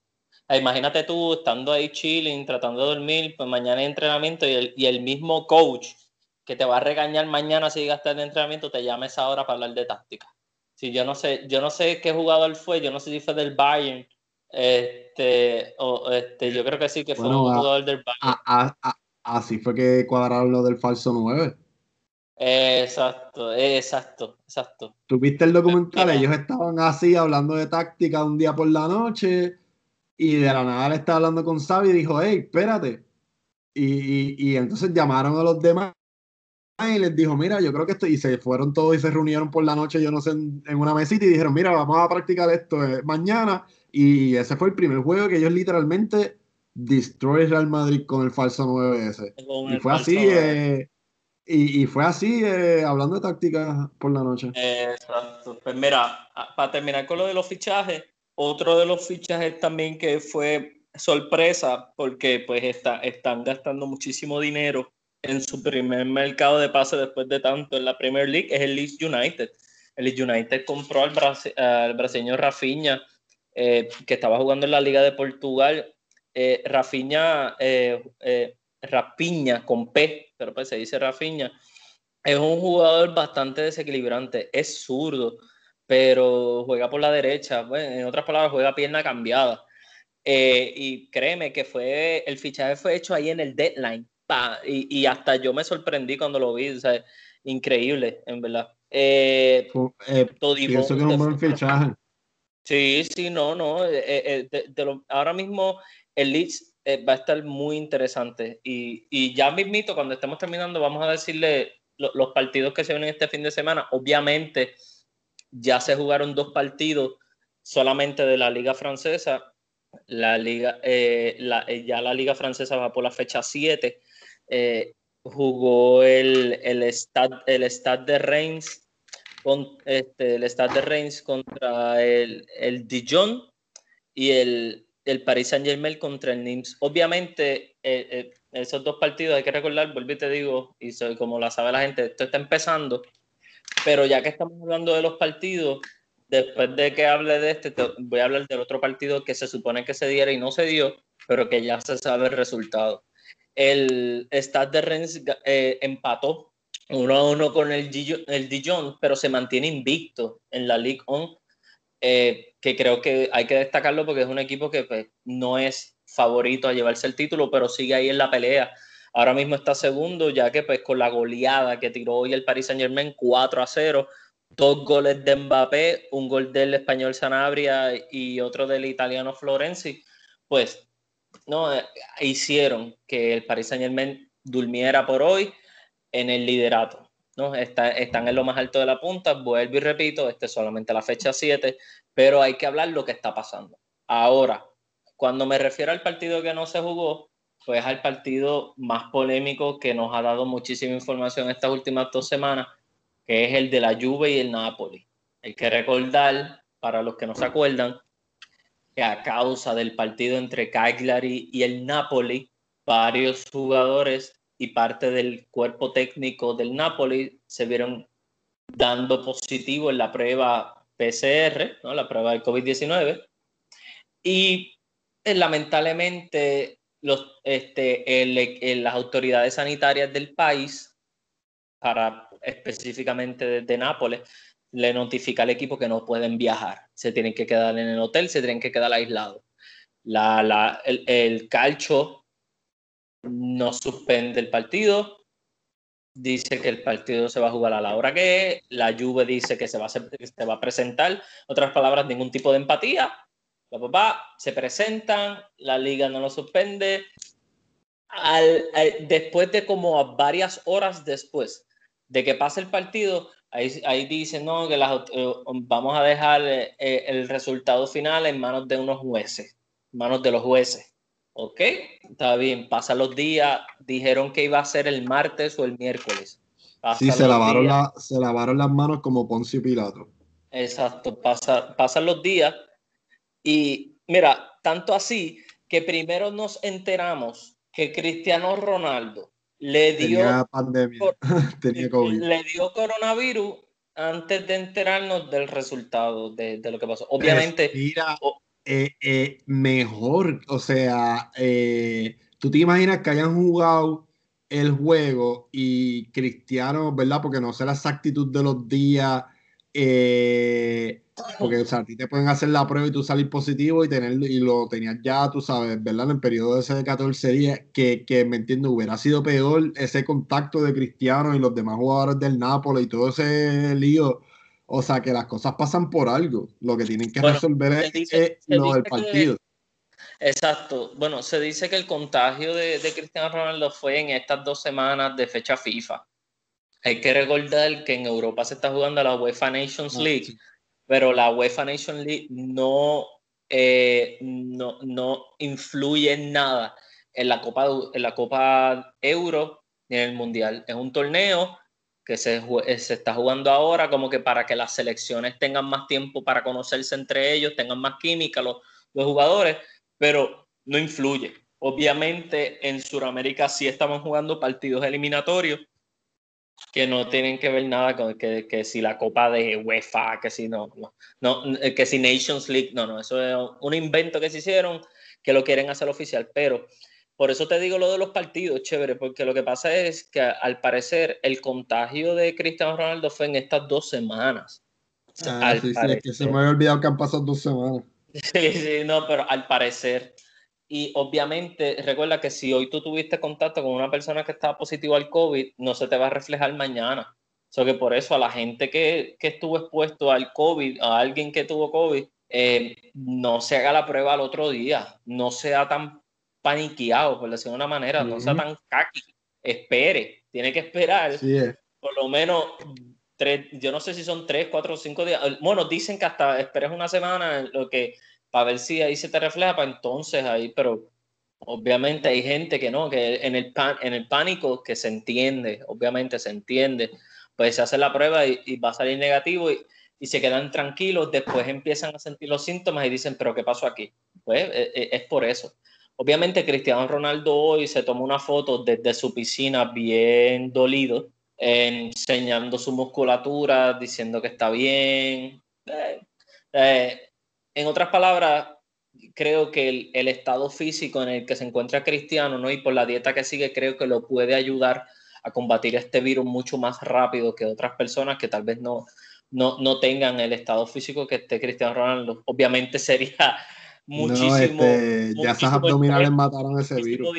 Eh, imagínate tú estando ahí chilling, tratando de dormir, pues mañana hay entrenamiento y el, mismo coach que te va a regañar mañana si llegaste al entrenamiento te llama esa hora para hablar de táctica. Si yo no sé, yo no sé qué jugador fue, yo no sé si fue del Bayern, este, o, este, yo creo que sí que fue un jugador del Bayern. así fue que cuadraron lo del falso 9. Exacto, exacto, exacto. ¿Tuviste el documental? Ellos estaban así hablando de táctica un día por la noche y de la nada le estaba hablando con Xavi y dijo, hey, espérate. Y, entonces llamaron a los demás y les dijo, mira, yo creo que esto, y se fueron todos y se reunieron por la noche, yo no sé, en, una mesita y dijeron, mira, vamos a practicar esto eh, mañana. Y ese fue el primer juego que ellos literalmente destroy Real Madrid con el falso 9S. Y fue así, eh, y, fue así, eh, hablando de tácticas por la noche. Exacto. Pues mira, para terminar con lo de los fichajes, otro de los fichajes también que fue sorpresa, porque pues está, están gastando muchísimo dinero en su primer mercado de pase después de tanto en la Premier League, es el Leeds United. El Leeds United compró al, brasileño Rafinha, eh, que estaba jugando en la Liga de Portugal. Eh, Rafinha eh, eh Rapiña con P, pero pues se dice Rafiña, es un jugador bastante desequilibrante, es zurdo, pero juega por la derecha, en otras palabras, juega pierna cambiada. Eh, y créeme que fue el fichaje fue hecho ahí en el deadline. y, hasta yo me sorprendí cuando lo vi. O sea, increíble, en verdad. Eh, eh pienso que es un buen fichaje. Sí, sí, no, no. Eh, ahora mismo el Leeds eh, va a estar muy interesante. Y, y, ya mismito, cuando estemos terminando, vamos a decirle los partidos que se vienen este fin de semana. Obviamente, ya se jugaron dos partidos solamente de la Liga Francesa. La Liga, eh, la, eh, ya la Liga Francesa va por la fecha 7. jugó el, el, Stade, el Stade de Reims con, este, el Stade de Reims contra el, el Dijon y el, el Paris Saint Germain contra el Nims. Obviamente, eh, eh, esos dos partidos hay que recordar, vuelvo y te digo, y soy, como la sabe la gente, esto está empezando, pero ya que estamos hablando de los partidos, después de que hable de este, voy a hablar del otro partido que se supone que se diera y no se dio, pero que ya se sabe el resultado. El Stade de Rennes eh, empató 1 a 1 con el, el Dijon, pero se mantiene invicto en la Ligue 1 eh, que creo que hay que destacarlo porque es un equipo que pues, no es favorito a llevarse el título, pero sigue ahí en la pelea. Ahora mismo está segundo, ya que pues con la goleada que tiró hoy el Paris Saint Germain 4 a 0, dos goles de Mbappé, un gol del español Sanabria y otro del italiano Florenzi, pues no eh, hicieron que el Paris Saint Germain durmiera por hoy en el liderato. ¿No? están en lo más alto de la punta, vuelvo y repito, este es solamente la fecha 7, pero hay que hablar lo que está pasando. Ahora, cuando me refiero al partido que no se jugó, pues al partido más polémico que nos ha dado muchísima información estas últimas dos semanas, que es el de la Juve y el Napoli. Hay que recordar, para los que no se acuerdan, que a causa del partido entre Cagliari y el Napoli, varios jugadores y parte del cuerpo técnico del Napoli se vieron dando positivo en la prueba PCR, ¿no? la prueba del COVID-19. Y eh, lamentablemente los, este, las autoridades sanitarias del país, para específicamente de, Nápoles, le notifica al equipo que no pueden viajar, se tienen que quedar en el hotel, se tienen que quedar aislados. La, la, el, el calcio no suspende el partido, dice que el partido se va a jugar a la hora que es, la Juve dice que se va a, a presentar, otras palabras, ningún tipo de empatía, papá, se presentan, la liga no lo suspende, después de como varias horas después de que pase el partido, ahí, ahí dicen no, que las, eh, vamos a dejar eh, el resultado final en manos de unos jueces, manos de los jueces. Ok, está bien, pasan los días, dijeron que iba a ser el martes o el miércoles. sí, se lavaron, la, se lavaron las manos como Poncio Pilato. Exacto, pasa, pasan los días y mira, tanto así que primero nos enteramos que Cristiano Ronaldo le dio, pandemia. [LAUGHS] Tenía COVID. le dio coronavirus antes de enterarnos del resultado de, lo que pasó. Obviamente, eh, eh, mejor. O sea, eh, tú te imaginas que hayan jugado el juego y Cristiano, ¿verdad? Porque no sé la exactitud de los días. porque, o sea, a ti te pueden hacer la prueba y tú salir positivo y tener y lo tenías ya, tú sabes, ¿verdad? En el periodo ese de 14 días, que, que me entiendo, hubiera sido peor ese contacto de Cristiano y los demás jugadores del Nápoles y todo ese lío o sea, que las cosas pasan por algo. Lo que tienen que resolver es lo del partido. exacto. Bueno, se dice que el contagio de, Cristiano Ronaldo fue en estas dos semanas de fecha FIFA. Hay que recordar que en Europa se está jugando la UEFA Nations ah, League, pero la UEFA Nations League no, eh, no, no influye en nada en la Copa, en la Copa Euro ni en el Mundial. Es un torneo que se, eh, se, está jugando ahora, como que para que las selecciones tengan más tiempo para conocerse entre ellos, tengan más química los, los jugadores, pero no influye. Obviamente en Sudamérica sí estamos jugando partidos eliminatorios que no tienen que ver nada con que, que si la Copa de UEFA, que si no, no, no, eh, que si Nations League, no, no, eso es un invento que se hicieron que lo quieren hacer oficial, pero por eso te digo lo de los partidos, chévere, porque lo que pasa es que al parecer el contagio de Cristiano Ronaldo fue en estas dos semanas. Ah, sí, sí, es que se me había olvidado que han pasado dos semanas. [LAUGHS] Sí, sí, no, pero al parecer. Y obviamente, recuerda que si hoy tú tuviste contacto con una persona que estaba positivo al COVID, no se te va a reflejar mañana. O que por eso a la gente que, que estuvo expuesto al COVID, a alguien que tuvo COVID, eh, no se haga la prueba al otro día, no sea tan paniqueado, por decirlo de una manera, no sea tan caqui, espere, tiene que esperar. Por lo menos tres, yo no sé si son tres, cuatro o cinco días, bueno, dicen que hasta esperes una semana, lo que, para ver si ahí se te refleja, para entonces ahí, pero obviamente hay gente que no, que en el, pan, en el pánico que se entiende, obviamente se entiende, pues se hace la prueba y, va a salir negativo y, y, se quedan tranquilos, después empiezan a sentir los síntomas y dicen, pero ¿qué pasó aquí? Pues e, e, es por eso. Obviamente Cristiano Ronaldo hoy se tomó una foto desde su piscina bien dolido, enseñando su musculatura, diciendo que está bien. Eh, eh, en otras palabras, creo que el, estado físico en el que se encuentra Cristiano ¿no? y por la dieta que sigue, creo que lo puede ayudar a combatir este virus mucho más rápido que otras personas que tal vez no, no, no tengan el estado físico que esté Cristiano Ronaldo. Obviamente sería muchísimo. Este, ya esas abdominales mataron ese virus.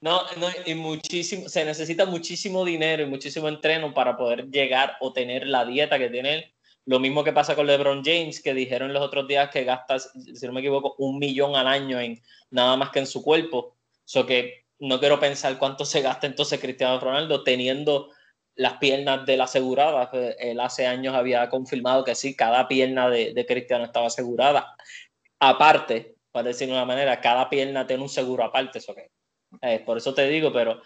No, no, y muchísimo, se necesita muchísimo dinero y muchísimo entreno para poder llegar o tener la dieta que tiene él. Lo mismo que pasa con LeBron James, que dijeron los otros días que gasta, si no me equivoco, un millón al año en nada más que en su cuerpo. Eso que no quiero pensar cuánto se gasta entonces Cristiano Ronaldo teniendo las piernas de la asegurada. Él hace años había confirmado que sí, cada pierna de, de Cristiano estaba asegurada aparte, para decirlo de una manera, cada pierna tiene un seguro aparte, eso que, eh, por eso te digo, pero,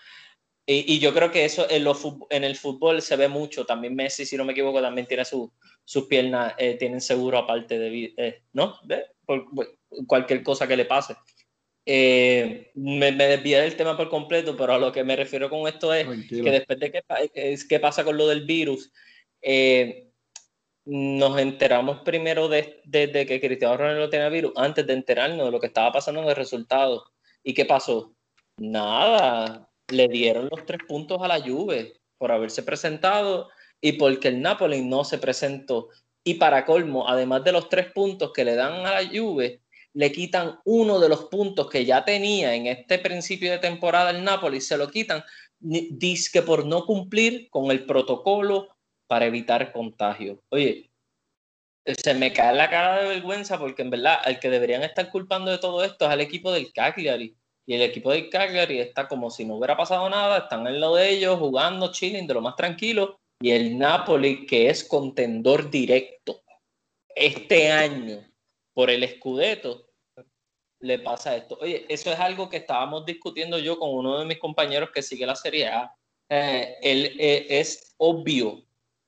y, yo creo que eso en, en, el fútbol se ve mucho, también Messi, si no me equivoco, también tiene sus piernas, eh, tienen seguro aparte de, eh, ¿no? cualquier cosa que le pase. Eh, me, me, desvié del tema por completo, pero a lo que me refiero con esto es que después de que, es, qué pasa con lo del virus, eh, nos enteramos primero de, que Cristiano Ronaldo tenía virus, antes de enterarnos de lo que estaba pasando en el resultado. ¿Y qué pasó? Nada, le dieron los tres puntos a la Juve por haberse presentado y porque el Napoli no se presentó. Y para colmo, además de los tres puntos que le dan a la Juve, le quitan uno de los puntos que ya tenía en este principio de temporada el Napoli, se lo quitan, dice que por no cumplir con el protocolo para evitar contagio. Oye, se me cae la cara de vergüenza porque en verdad el que deberían estar culpando de todo esto es el equipo del Cagliari. Y el equipo del Cagliari está como si no hubiera pasado nada, están en lo de ellos, jugando, chilling, de lo más tranquilo. Y el Napoli, que es contendor directo este año por el Scudetto, le pasa esto. Oye, eso es algo que estábamos discutiendo yo con uno de mis compañeros que sigue la Serie A. Eh, él, eh, es obvio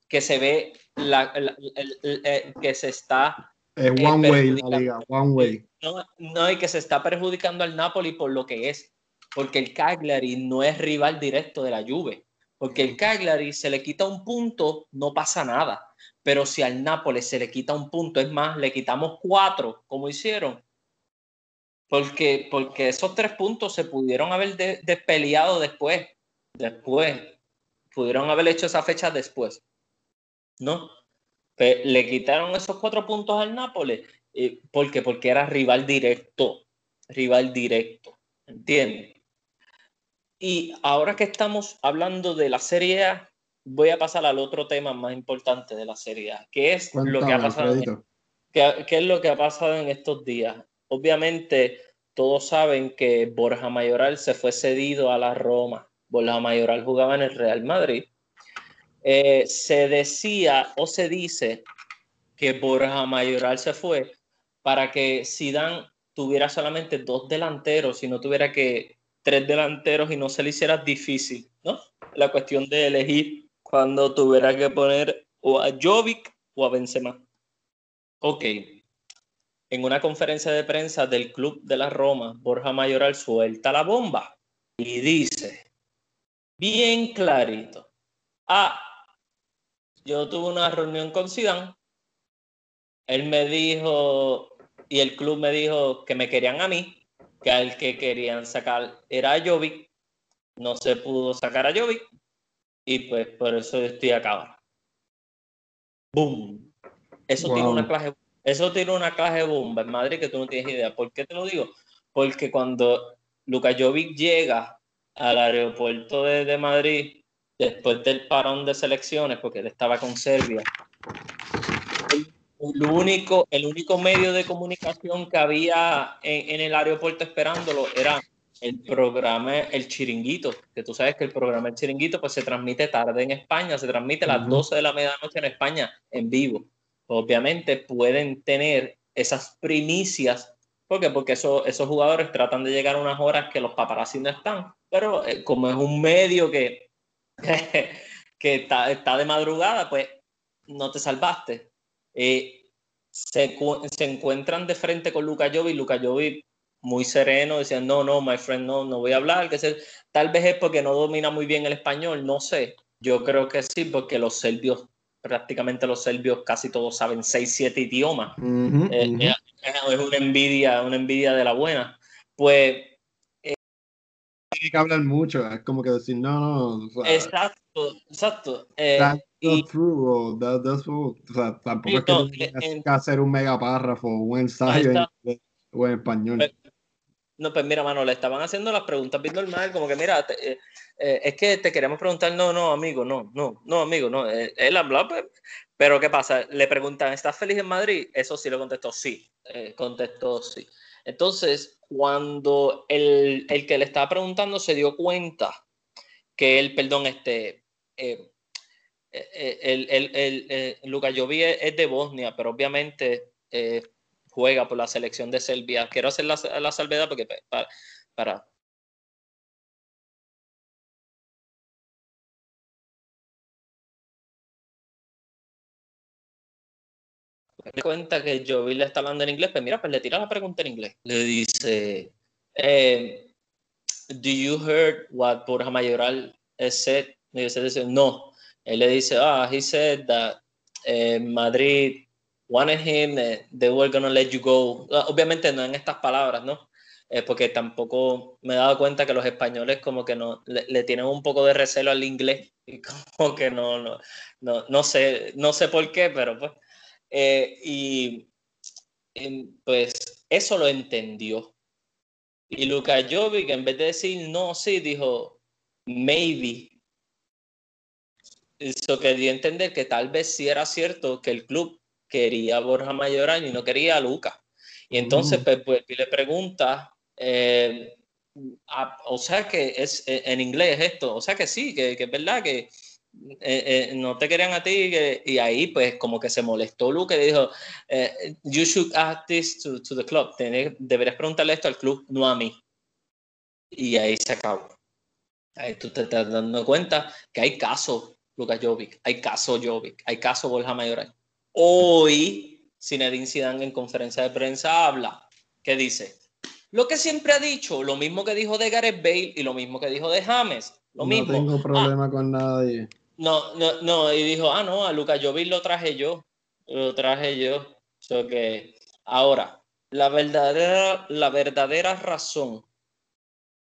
que se ve la, eh, que se está one way la liga, one way. No, no, y que se está perjudicando al Napoli por lo que es, porque el Cagliari no es rival directo de la Juve, porque el Cagliari se le quita un punto, no pasa nada, pero si al Napoli se le quita un punto, es más, le quitamos cuatro, como hicieron, porque, porque esos tres puntos se pudieron haber despeleado después, después, pudieron haber hecho esa fecha después, ¿no? le quitaron esos cuatro puntos al Nápoles. Eh, ¿Por qué? Porque era rival directo. Rival directo. ¿Entiendes? Y ahora que estamos hablando de la Serie A, voy a pasar al otro tema más importante de la Serie A, que es lo que ha pasado. ¿Qué, es lo que ha pasado en estos días? Obviamente, todos saben que Borja Mayoral se fue cedido a la Roma. Borja Mayoral jugaba en el Real Madrid eh, se decía o se dice que Borja Mayoral se fue para que Zidane tuviera solamente dos delanteros y no tuviera que tres delanteros y no se le hiciera difícil, ¿no? La cuestión de elegir cuando tuviera que poner o a Jovic o a Benzema. Ok. En una conferencia de prensa del Club de la Roma, Borja Mayoral suelta la bomba y dice, bien clarito, a yo tuve una reunión con Zidane. Él me dijo, y el club me dijo que me querían a mí, que al que querían sacar era a Jovic. No se pudo sacar a Jovic. Y pues por eso estoy acá ¡Bum! Eso tiene una clase, eso tiene una clase de bomba en Madrid que tú no tienes idea. ¿Por qué te lo digo? Porque cuando Luka Jovic llega al aeropuerto de Madrid después del parón de selecciones, porque él estaba con Serbia, el, único, el único medio de comunicación que había en, el aeropuerto esperándolo era el programa El Chiringuito, que tú sabes que el programa El Chiringuito pues se transmite tarde en España, se transmite a las 12 de la medianoche en España en vivo. Obviamente pueden tener esas primicias, ¿por qué? Porque eso, esos jugadores tratan de llegar a unas horas que los paparazzi no están, pero eh, como es un medio que [LAUGHS] que está, está, de madrugada, pues no te salvaste. Eh, se, se, encuentran de frente con Luca Jovi, Luca Jovi muy sereno, diciendo, no, no, my friend, no, no voy a hablar, que se, tal vez es porque no domina muy bien el español, no sé, yo creo que sí, porque los serbios, prácticamente los serbios casi todos saben 6, 7 idiomas, eh, es una envidia, una envidia de la buena. Pues que hablar mucho, es como que decir, no, no. exacto, exacto. Eh, that's true, o that's true. O sea, tampoco es que tengas que hacer un mega párrafo, un ensayo en, o en español. Pues, no, pues mira, mano, le estaban haciendo las preguntas bien normal, como que mira, eh, eh, es que te queremos preguntar, no, no, amigo, no, no, no, amigo, no. él habló, pues, pero ¿qué pasa? Le preguntan, ¿estás feliz en Madrid? Eso sí lo contestó, sí, contestó sí. Entonces, cuando el, que le estaba preguntando se dio cuenta que él, perdón, este, eh, eh, el, el, el, Luka Jovi es, de Bosnia, pero obviamente eh, juega por la selección de Serbia. Quiero hacer la, la salvedad porque para, para Me cuenta que Jovi le está hablando en inglés, pues mira, pues le tira la pregunta en inglés. Le dice, eh, do you heard what Borja Mayoral said? Y dice, no. Él le dice, ah, he said that eh, Madrid wanted him, eh, they were gonna let you go. Ah, obviamente no en estas palabras, ¿no? Eh, porque tampoco me he dado cuenta que los españoles como que no le, tienen un poco de recelo al inglés y [LAUGHS] como que no, no, no, no sé, no sé por qué, pero pues. Y, y, pues eso lo entendió. Y Luka Jovic, en vez de decir no, sí, dijo maybe. Eso quería entender que tal vez sí era cierto que el club quería a Borja Mayoral y no quería a Luca. Y entonces mm. pues, pues, le pregunta, eh, o sea que es eh, en inglés esto, o sea que sí, que, que es verdad que eh, no te querían a ti y ahí pues como que se molestó Luca y dijo, you should ask this to, to the club, deberías preguntarle esto al club, no a mí. Y ahí se acabó. Ahí tú te estás dando cuenta que hay casos, Lucas Jovic, hay caso Jovic, hay caso Borja Mayoral. Hoy, Zinedine Zidane en conferencia de prensa habla, que dice, lo que siempre ha dicho, lo mismo que dijo de Gareth Bale y lo mismo que dijo de James, lo mismo. No tengo problema ah, con nadie. No, no, no, y dijo, ah, no, a Lucas Jovic lo traje yo, lo traje yo. So que, ahora, la verdadera, la verdadera razón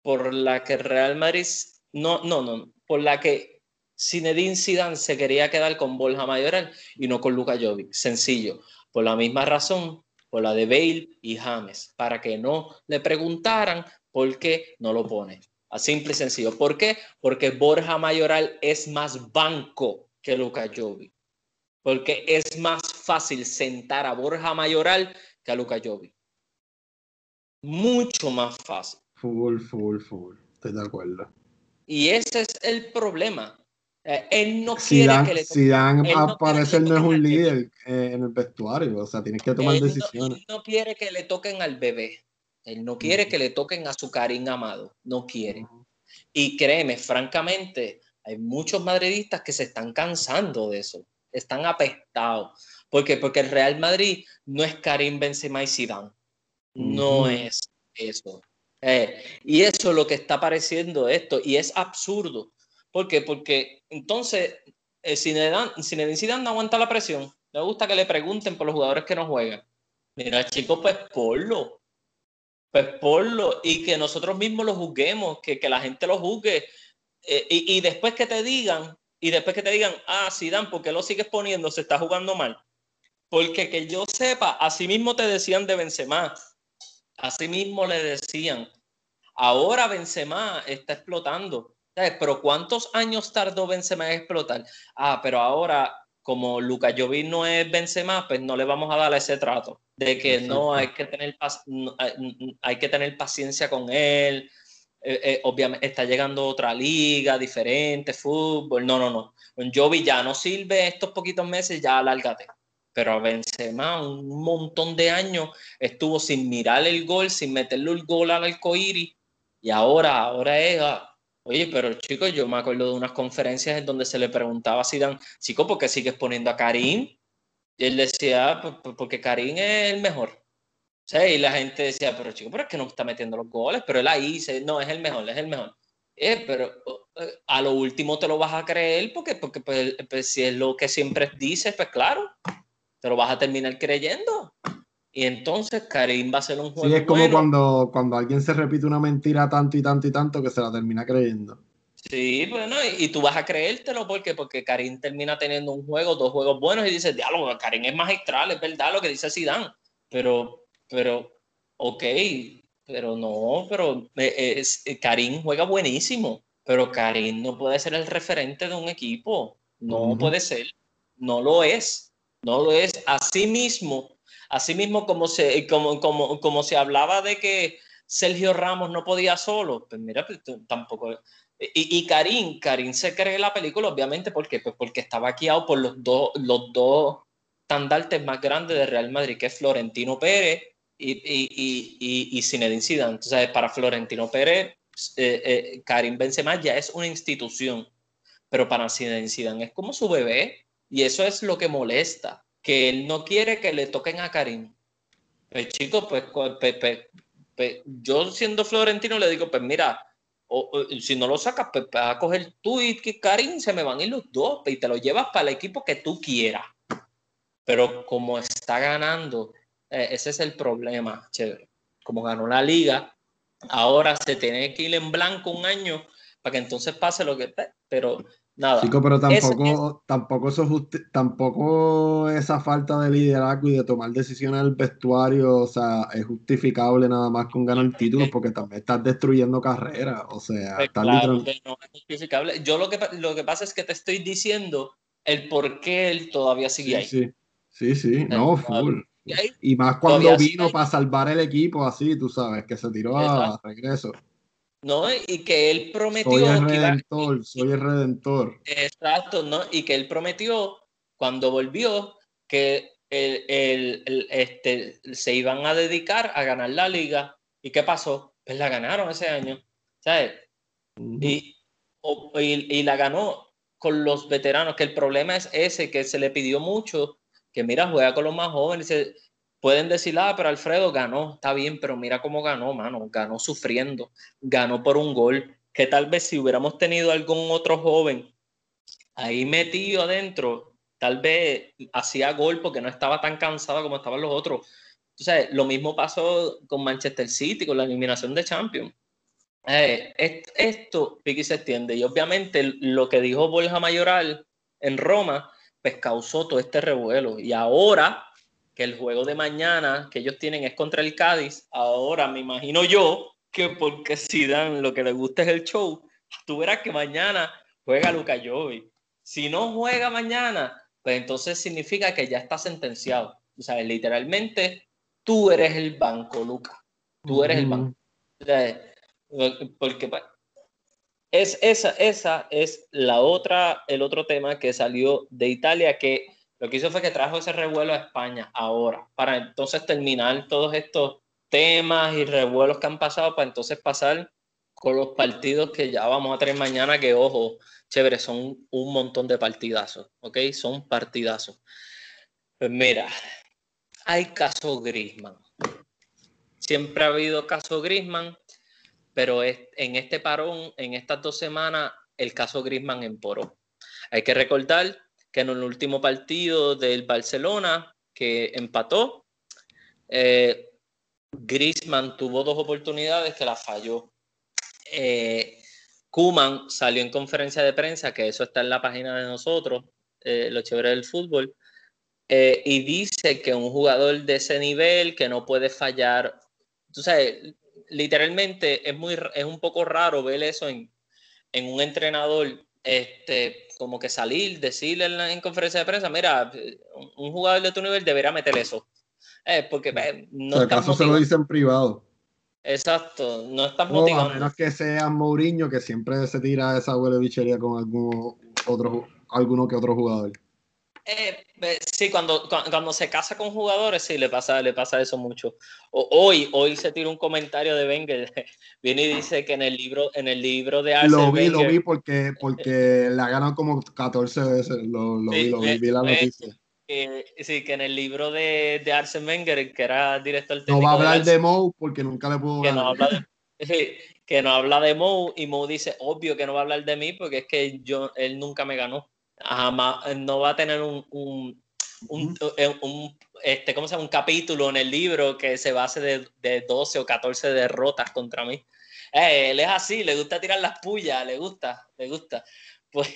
por la que Real Madrid, no, no, no, por la que Zinedine Zidane se quería quedar con Borja Mayoral y no con Luka Jovic. Sencillo, por la misma razón, por la de Bale y James, para que no le preguntaran por qué no lo pone. A simple y sencillo. ¿Por qué? Porque Borja Mayoral es más banco que Luka Jovic. Porque es más fácil sentar a Borja Mayoral que a Luka Jovic. Mucho más fácil. Full, full, full. Estoy de acuerdo. Y ese es el problema. Eh, él no quiere que le Zidane no parece no es un líder eh, en el vestuario, o sea, tienes que tomar decisiones. él no quiere que le toquen al bebé, él no quiere que le toquen a su Karim amado, no quiere. Y créeme, francamente, hay muchos madridistas que se están cansando de eso, están apestados. ¿Por qué? Porque el Real Madrid no es Karim Benzema y Zidane, no es eso. Eh, y eso es lo que está pareciendo esto, y es absurdo ¿Por qué? Porque entonces eh, Zinedine Zidane no aguanta la presión. Le gusta que le pregunten por los jugadores que no juegan. Mira, chicos, pues ponlo. Pues ponlo. Y que nosotros mismos lo juzguemos, que, la gente lo juzgue. Eh, y, después que te digan, y después que te digan, ah, Zidane, ¿por qué lo sigues poniendo? Se está jugando mal. Porque que yo sepa, así mismo te decían de Benzema. Así mismo le decían. Ahora Benzema está explotando pero ¿cuántos años tardó Benzema en explotar? Ah, pero ahora, como Luca Jovic no es Benzema, pues no le vamos a dar ese trato de que no hay que tener hay que tener paciencia con él. Eh, eh, obviamente está llegando otra liga diferente, fútbol. No, no, no. Jovi ya no sirve estos poquitos meses, ya lárgate. Pero a Benzema, un montón de años estuvo sin mirar el gol, sin meterle el gol al arcoíris. Y ahora, ahora es, ah, Oye, pero chicos, yo me acuerdo de unas conferencias en donde se le preguntaba a Zidane, chico, ¿por qué sigues poniendo a Karim? Y él decía, porque Karim es el mejor. Sí, y la gente decía, pero chico, pero es que no está metiendo los goles, pero él ahí dice, no, es el mejor, es el mejor. Eh, pero eh, a lo último te lo vas a creer porque, porque pues, pues, si es lo que siempre dices, pues claro, te lo vas a terminar creyendo. Y entonces Karim va a ser un juego. Sí, es como cuando, cuando alguien se repite una mentira tanto y tanto y tanto que se la termina creyendo. Sí, bueno, y, tú vas a creértelo porque, porque Karim termina teniendo un juego, dos juegos buenos y dices, diálogo, Karim es magistral, es verdad lo que dice Zidane. Pero, pero, ok, pero no, pero eh, es, eh, Karim juega buenísimo, pero Karim no puede ser el referente de un equipo, no puede ser, no lo es, no lo es. Así mismo, Asimismo, como se, como, como, como se hablaba de que Sergio Ramos no podía solo, pues mira, pues, tampoco. Y, Karim, Karim se cree la película, obviamente, ¿por qué? Pues porque está vaqueado por los dos, los dos más grandes de Real Madrid, que es Florentino Pérez y, y, y, y Zinedine Zidane. Entonces, para Florentino Pérez, eh, eh, Karim Benzema ya es una institución, pero para Zinedine Zidane es como su bebé, y eso es lo que molesta que él no quiere que le toquen a Karim. Pues chicos, pues, yo siendo florentino le digo, pues mira, si no lo sacas, pues vas a coger tú y Karim, se me van a ir los dos y te lo llevas para el equipo que tú quieras. Pero como está ganando, eh, ese es el problema, chévere. Como ganó la liga, ahora se tiene que ir en blanco un año para que entonces pase lo que... Pero Nada. Chico, pero tampoco, tampoco, eso tampoco esa falta de liderazgo y de tomar decisiones el vestuario, o sea, es justificable nada más con ganar el título porque también estás destruyendo carreras, o sea, pues claro no es justificable. Yo lo que, lo que pasa es que te estoy diciendo el por qué él todavía sigue ahí. Sí, sí, sí, no, full. Y más cuando vino para salvar el equipo así, tú sabes, que se tiró a regreso. ¿No? Y que él prometió... Soy el redentor, soy el redentor. Exacto, ¿no? Y que él prometió cuando volvió que el, este, se iban a dedicar a ganar la liga. ¿Y qué pasó? Pues la ganaron ese año, ¿sabes? y, y, la ganó con los veteranos, que el problema es ese, que se le pidió mucho, que mira, juega con los más jóvenes. Pueden decir, ah, pero Alfredo ganó, está bien, pero mira cómo ganó, mano, ganó sufriendo, ganó por un gol, que tal vez si hubiéramos tenido algún otro joven ahí metido adentro, tal vez hacía gol porque no estaba tan cansado como estaban los otros. Entonces, lo mismo pasó con Manchester City, con la eliminación de Champions. Eh, esto, Piqui se extiende, y obviamente lo que dijo Borja Mayoral en Roma, pues causó todo este revuelo, y ahora que el juego de mañana que ellos tienen es contra el Cádiz, ahora me imagino yo que porque si dan lo que les gusta es el show, tú verás que mañana juega Luca Jovi. Si no juega mañana, pues entonces significa que ya está sentenciado. O sea, literalmente tú eres el banco, Luca. Tú eres el banco. porque pues, es, esa, esa es la otra, el otro tema que salió de Italia que lo que hizo fue que trajo ese revuelo a España ahora, para entonces terminar todos estos temas y revuelos que han pasado, para entonces pasar con los partidos que ya vamos a tener mañana, que ojo, chévere, son un montón de partidazos, ¿ok? Son partidazos. Pues mira, hay caso Grisman. Siempre ha habido caso Grisman, pero en este parón, en estas dos semanas, el caso Grisman emporó. Hay que recordar que en el último partido del Barcelona, que empató, eh, Griezmann tuvo dos oportunidades que las falló. Eh, Kuman salió en conferencia de prensa, que eso está en la página de nosotros, eh, lo chévere del fútbol, eh, y dice que un jugador de ese nivel que no puede fallar, tú sabes, literalmente es, muy, es un poco raro ver eso en, en un entrenador este, como que salir, decirle en, conferencia de prensa, mira, un jugador de tu nivel debería meter eso. Eh, porque eh, no si acaso se lo dice en privado. Exacto, no estás motivando. A menos que sea Mourinho, que siempre se tira esa huele bichería con algún otro, alguno que otro jugador. Eh, sí, cuando, cuando, se casa con jugadores, sí, le pasa, le pasa eso mucho. hoy, hoy se tira un comentario de Wenger, [LAUGHS] viene y dice que en el libro, en el libro de Arsene Lo vi, lo vi porque, porque la ganado como 14 veces, lo, lo vi, lo vi, vi la noticia. sí, que en el libro de, de Arsene Wenger, que era director técnico. No va a hablar de, Mou porque nunca le puedo que no habla de, que no habla de Mou y Mou dice, obvio que no va a hablar de mí porque es que yo, él nunca me ganó jamás, no va a tener un, un, un, eh, un este, ¿cómo se llama? un capítulo en el libro que se base de, de 12 o 14 derrotas contra mí. Eh, él es así, le gusta tirar las pullas, le gusta, le gusta. [LAUGHS] Pues,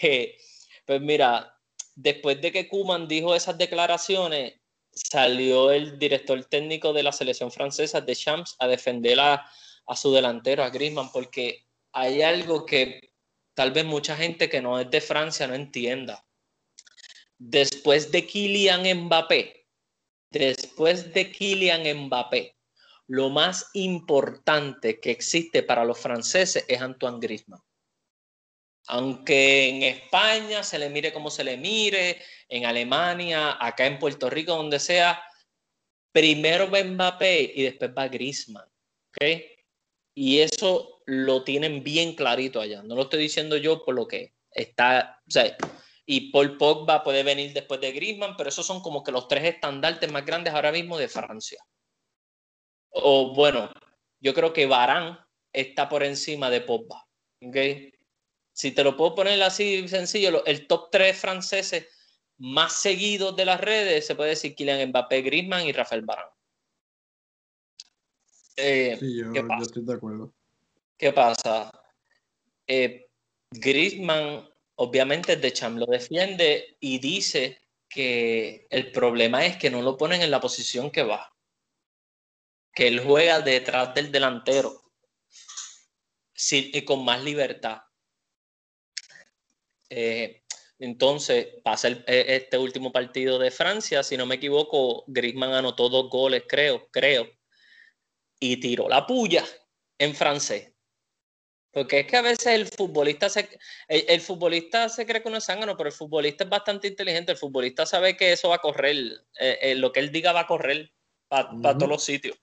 pues mira, después de que Kuman dijo esas declaraciones, salió el director técnico de la selección francesa de Champs a defender a, a su delantero, a Griezmann, porque hay algo que tal vez mucha gente que no es de Francia no entienda. Después de Kylian Mbappé, después de Kylian Mbappé, lo más importante que existe para los franceses es Antoine Griezmann. Aunque en España se le mire como se le mire, en Alemania, acá en Puerto Rico, donde sea, primero va Mbappé y después va Griezmann. ¿okay? Y eso lo tienen bien clarito allá. No lo estoy diciendo yo por lo que está. O sea, y Paul Pogba puede venir después de Griezmann, pero esos son como que los tres estandartes más grandes ahora mismo de Francia. O bueno, yo creo que Varane está por encima de Pogba. ¿okay? Si te lo puedo poner así sencillo, el top tres franceses más seguidos de las redes se puede decir Kylian Mbappé, Griezmann y Rafael Varane. Eh, sí, yo, estoy de acuerdo. ¿Qué pasa? Eh, Griezmann obviamente De Cham lo defiende y dice que el problema es que no lo ponen en la posición que va, que él juega detrás del delantero y con más libertad. Eh, entonces, pasa e, este último partido de Francia, si no me equivoco, Griezmann anotó dos goles, creo, creo, y tiró la puya en francés. Porque es que a veces el futbolista se, el, futbolista se cree que uno es zángano, pero el futbolista es bastante inteligente. El futbolista sabe que eso va a correr, eh, eh, lo que él diga va a correr para todos los sitios.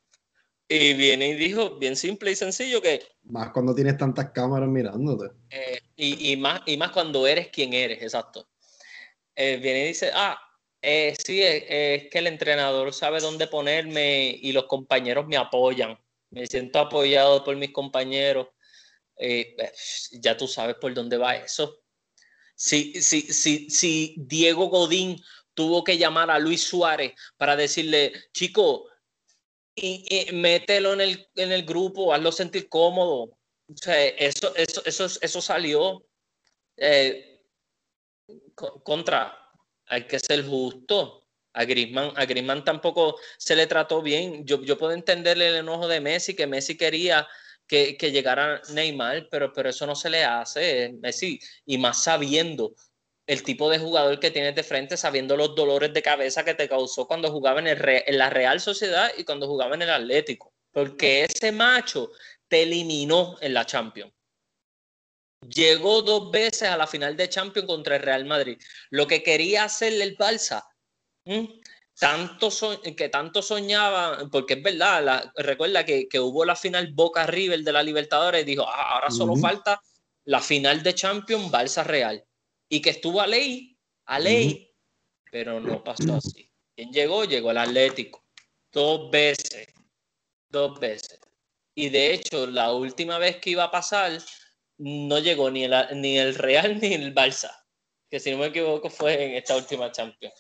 Y viene y dijo, bien simple y sencillo, que... Más cuando tienes tantas cámaras mirándote. Eh, y, más, y más cuando eres quien eres, exacto. viene y dice, ah, sí, es que el entrenador sabe dónde ponerme y los compañeros me apoyan. Me siento apoyado por mis compañeros eh, ya tú sabes por dónde va eso. Si, si, si, si Diego Godín tuvo que llamar a Luis Suárez para decirle, chico, y, mételo en el, en el grupo, hazlo sentir cómodo. O sea, eso, eso, eso, eso salió eh, contra. Hay que ser justo. A Griezmann, a Griezmann tampoco se le trató bien. Yo, yo puedo entenderle el enojo de Messi, que Messi quería que, que llegara Neymar, pero, pero eso no se le hace, Messi, y más sabiendo el tipo de jugador que tienes de frente, sabiendo los dolores de cabeza que te causó cuando jugaba en, el en la Real Sociedad y cuando jugaba en el Atlético, porque ese macho te eliminó en la Champions. Llegó dos veces a la final de Champions contra el Real Madrid. Lo que quería hacerle el Balsa, tanto que tanto soñaba, porque es verdad, recuerda que, hubo la final Boca River de la Libertadores y dijo, ah, ahora solo falta la final de Champions Balsa Real. Y que estuvo a ley, a ley, pero no pasó así. ¿Quién llegó? Llegó el Atlético. Dos veces. Dos veces. Y de hecho, la última vez que iba a pasar, no llegó ni el, ni el Real ni el Balsa. Que si no me equivoco fue en esta última Champions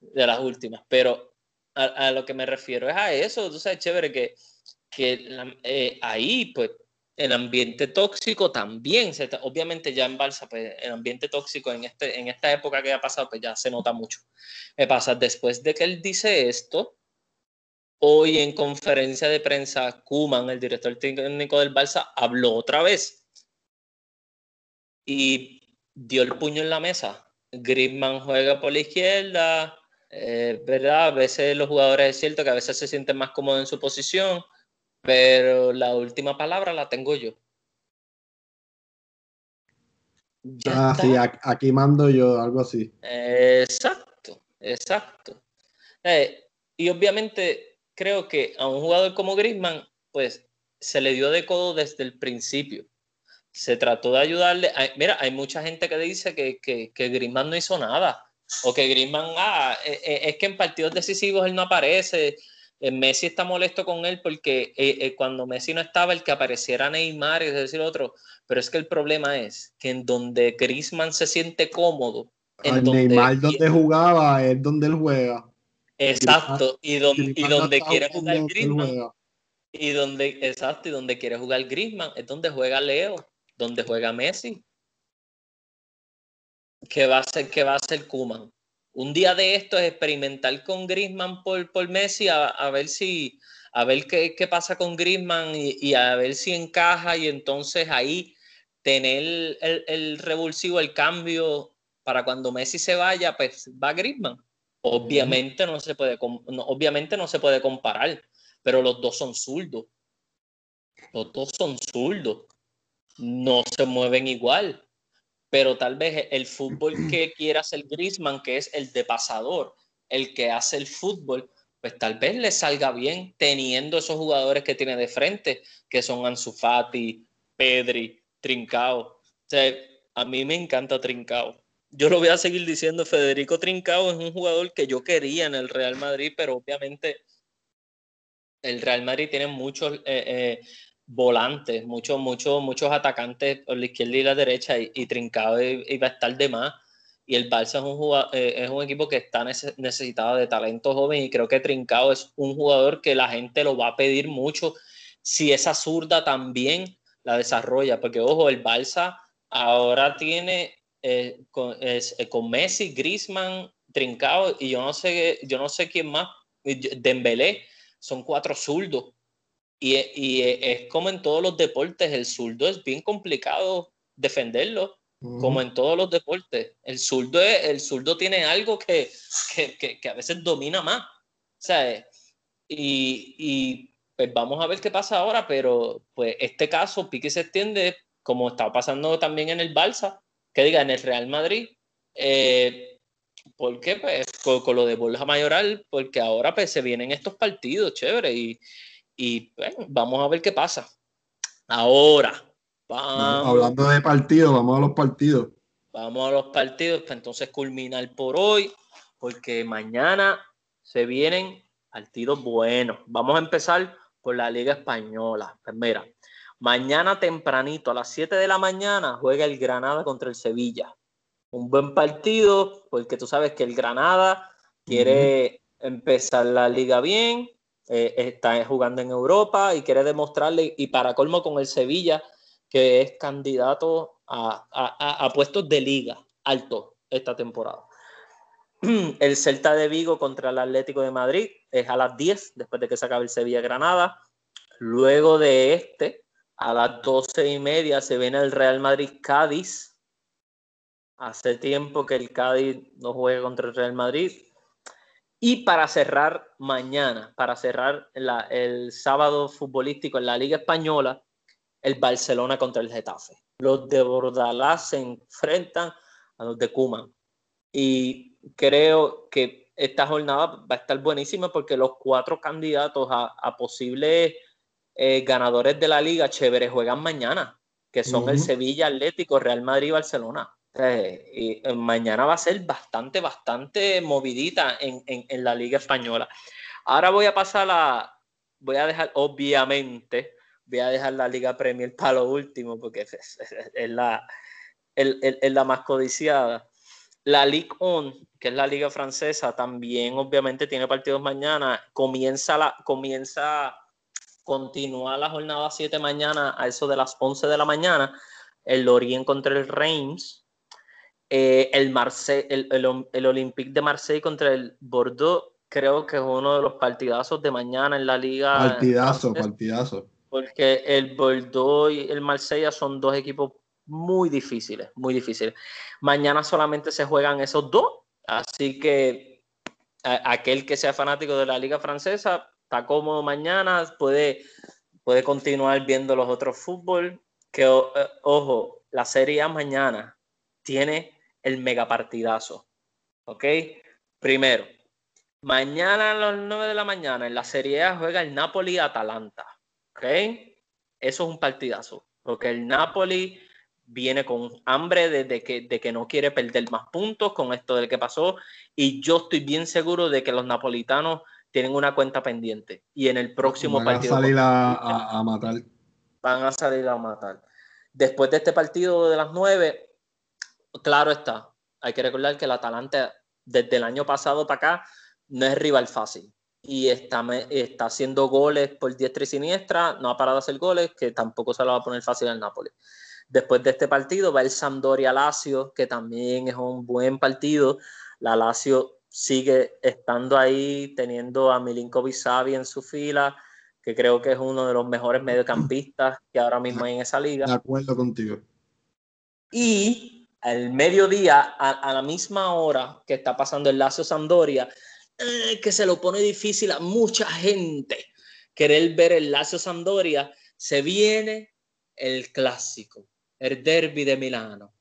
de las últimas, pero a, lo que me refiero es a eso, tú sabes, chévere que, que eh, ahí, pues, el ambiente tóxico también, se obviamente ya en Balsa, pues, el ambiente tóxico en, este, en esta época que ha pasado, pues ya se nota mucho. Me pasa, después de que él dice esto, hoy en conferencia de prensa, Kuman, el director técnico del Balsa, habló otra vez y dio el puño en la mesa. Griezmann juega por la izquierda, eh, ¿verdad? A veces los jugadores es cierto que a veces se sienten más cómodos en su posición, pero la última palabra la tengo yo. ah, sí, aquí mando yo, algo así. exacto, exacto. Eh, y obviamente creo que a un jugador como Griezmann, pues se le dio de codo desde el principio. Se trató de ayudarle. mira, hay mucha gente que dice que, que, que Griezmann no hizo nada o que Griezmann, ah, eh, eh, es que en partidos decisivos él no aparece. Eh, Messi está molesto con él porque cuando Messi no estaba, el que apareciera Neymar, es decir, otro. Pero es que el problema es que en donde Griezmann se siente cómodo. En donde Neymar donde jugaba es donde él juega. Exacto, y, donde, y donde quiere jugar Griezmann. Y donde, exacto, y donde quiere jugar Griezmann es donde juega Leo, donde juega Messi que va a ser, que va a ser Kuman. Un día de esto es experimentar con Griezmann por, por Messi a, ver si a ver qué, qué pasa con Griezmann y, a ver si encaja y entonces ahí tener el, el, revulsivo, el cambio para cuando Messi se vaya, pues va Griezmann. Obviamente no se puede, obviamente no se puede comparar, pero los dos son zurdos. Los dos son zurdos. No se mueven igual pero tal vez el fútbol que quiera hacer Griezmann, que es el de pasador, el que hace el fútbol, pues tal vez le salga bien teniendo esos jugadores que tiene de frente, que son Ansu Fati, Pedri, Trincao. O sea, a mí me encanta Trincao. yo lo voy a seguir diciendo, Federico Trincao es un jugador que yo quería en el Real Madrid, pero obviamente el Real Madrid tiene muchos eh, eh, volantes, muchos, muchos, muchos atacantes por la izquierda y la derecha, y, Trincao iba a estar de más. Y el Barça es un, eh, es un equipo que está necesitado de talento joven, y creo que Trincao es un jugador que la gente lo va a pedir mucho si esa zurda también la desarrolla, porque ojo, el Barça ahora tiene con, con, Messi, Griezmann, Trincao y yo no sé, yo no sé quién más, Dembélé, son cuatro zurdos. Y, y, es como en todos los deportes, el zurdo es bien complicado defenderlo, como en todos los deportes. El zurdo, el zurdo tiene algo que, que, que, a veces domina más. y, y, pues vamos a ver qué pasa ahora, pero pues este caso, Pique se extiende, como está pasando también en el Balsa, que diga en el Real Madrid. Eh, ¿Por qué? Pues con, lo de Borja Mayoral, porque ahora pues se vienen estos partidos, chévere, y, y vamos a ver qué pasa. Ahora, hablando de partidos, vamos a los partidos. Vamos a los partidos, pues entonces culminar por hoy, porque mañana se vienen partidos buenos. Vamos a empezar por la Liga Española. Pues mira, mañana tempranito a las 7 de la mañana juega el Granada contra el Sevilla un buen partido, porque tú sabes que el Granada quiere empezar la liga bien, eh, está jugando en Europa y quiere demostrarle, y para colmo con el Sevilla, que es candidato a, puestos de liga alto esta temporada. [CLEARS THROAT] El Celta de Vigo contra el Atlético de Madrid es a las 10, después de que se acabe el Sevilla-Granada. Luego de este, a las 12 y media, se viene el Real Madrid-Cádiz Hace tiempo que el Cádiz no juega contra el Real Madrid. Y para cerrar mañana, para cerrar el sábado futbolístico en la Liga Española, el Barcelona contra el Getafe. Los de Bordalás se enfrentan a los de Cuman. Y creo que esta jornada va a estar buenísima porque los cuatro candidatos a, posibles eh, ganadores de la liga chévere juegan mañana, que son el Sevilla Atlético, Real Madrid y Barcelona. Eh, y eh, mañana va a ser bastante, bastante movidita en, en, la Liga Española. Ahora voy a pasar a, voy a dejar, obviamente, voy a dejar la Liga Premier para lo último, porque es, la, es, la más codiciada. La Ligue 1, que es la liga francesa, también obviamente tiene partidos mañana. Comienza, la, comienza, continúa la jornada 7 mañana a eso de las 11 de la mañana. El Lorient contra el Reims, eh, el, el, el, Olympique de Marseille contra el Bordeaux, creo que es uno de los partidazos de mañana en la liga. Partidazo, partidazo. Porque el Bordeaux y el Marsella son dos equipos muy difíciles, muy difíciles. Mañana solamente se juegan esos dos, así que aquel que sea fanático de la liga francesa está cómodo mañana, puede, puede continuar viendo los otros fútbol. Que, eh, ojo, la Serie A mañana tiene el megapartidazo. ¿Ok? Primero, mañana a las 9 de la mañana en la Serie A juega el Napoli-Atalanta. ¿Ok? Eso es un partidazo. Porque el Napoli viene con hambre de, que, de que no quiere perder más puntos con esto del que pasó. Y yo estoy bien seguro de que los napolitanos tienen una cuenta pendiente. Y en el próximo partido. Van a salir a, a matar. Van a salir a matar. Después de este partido de las 9, claro está, hay que recordar que el Atalanta desde el año pasado para acá no es rival fácil y está, está haciendo goles por diestra y siniestra, no ha parado de hacer goles, que tampoco se lo va a poner fácil al Napoli. Después de este partido va el Sampdoria Lazio, que también es un buen partido. La Lazio sigue estando ahí, teniendo a Milinkovic Savi en su fila, que creo que es uno de los mejores mediocampistas que ahora mismo hay en esa liga. De acuerdo contigo. Y al mediodía, a, la misma hora que está pasando el Lazio Sampdoria, eh, que se lo pone difícil a mucha gente querer ver el Lazio Sampdoria, se viene el clásico, el derby de Milano,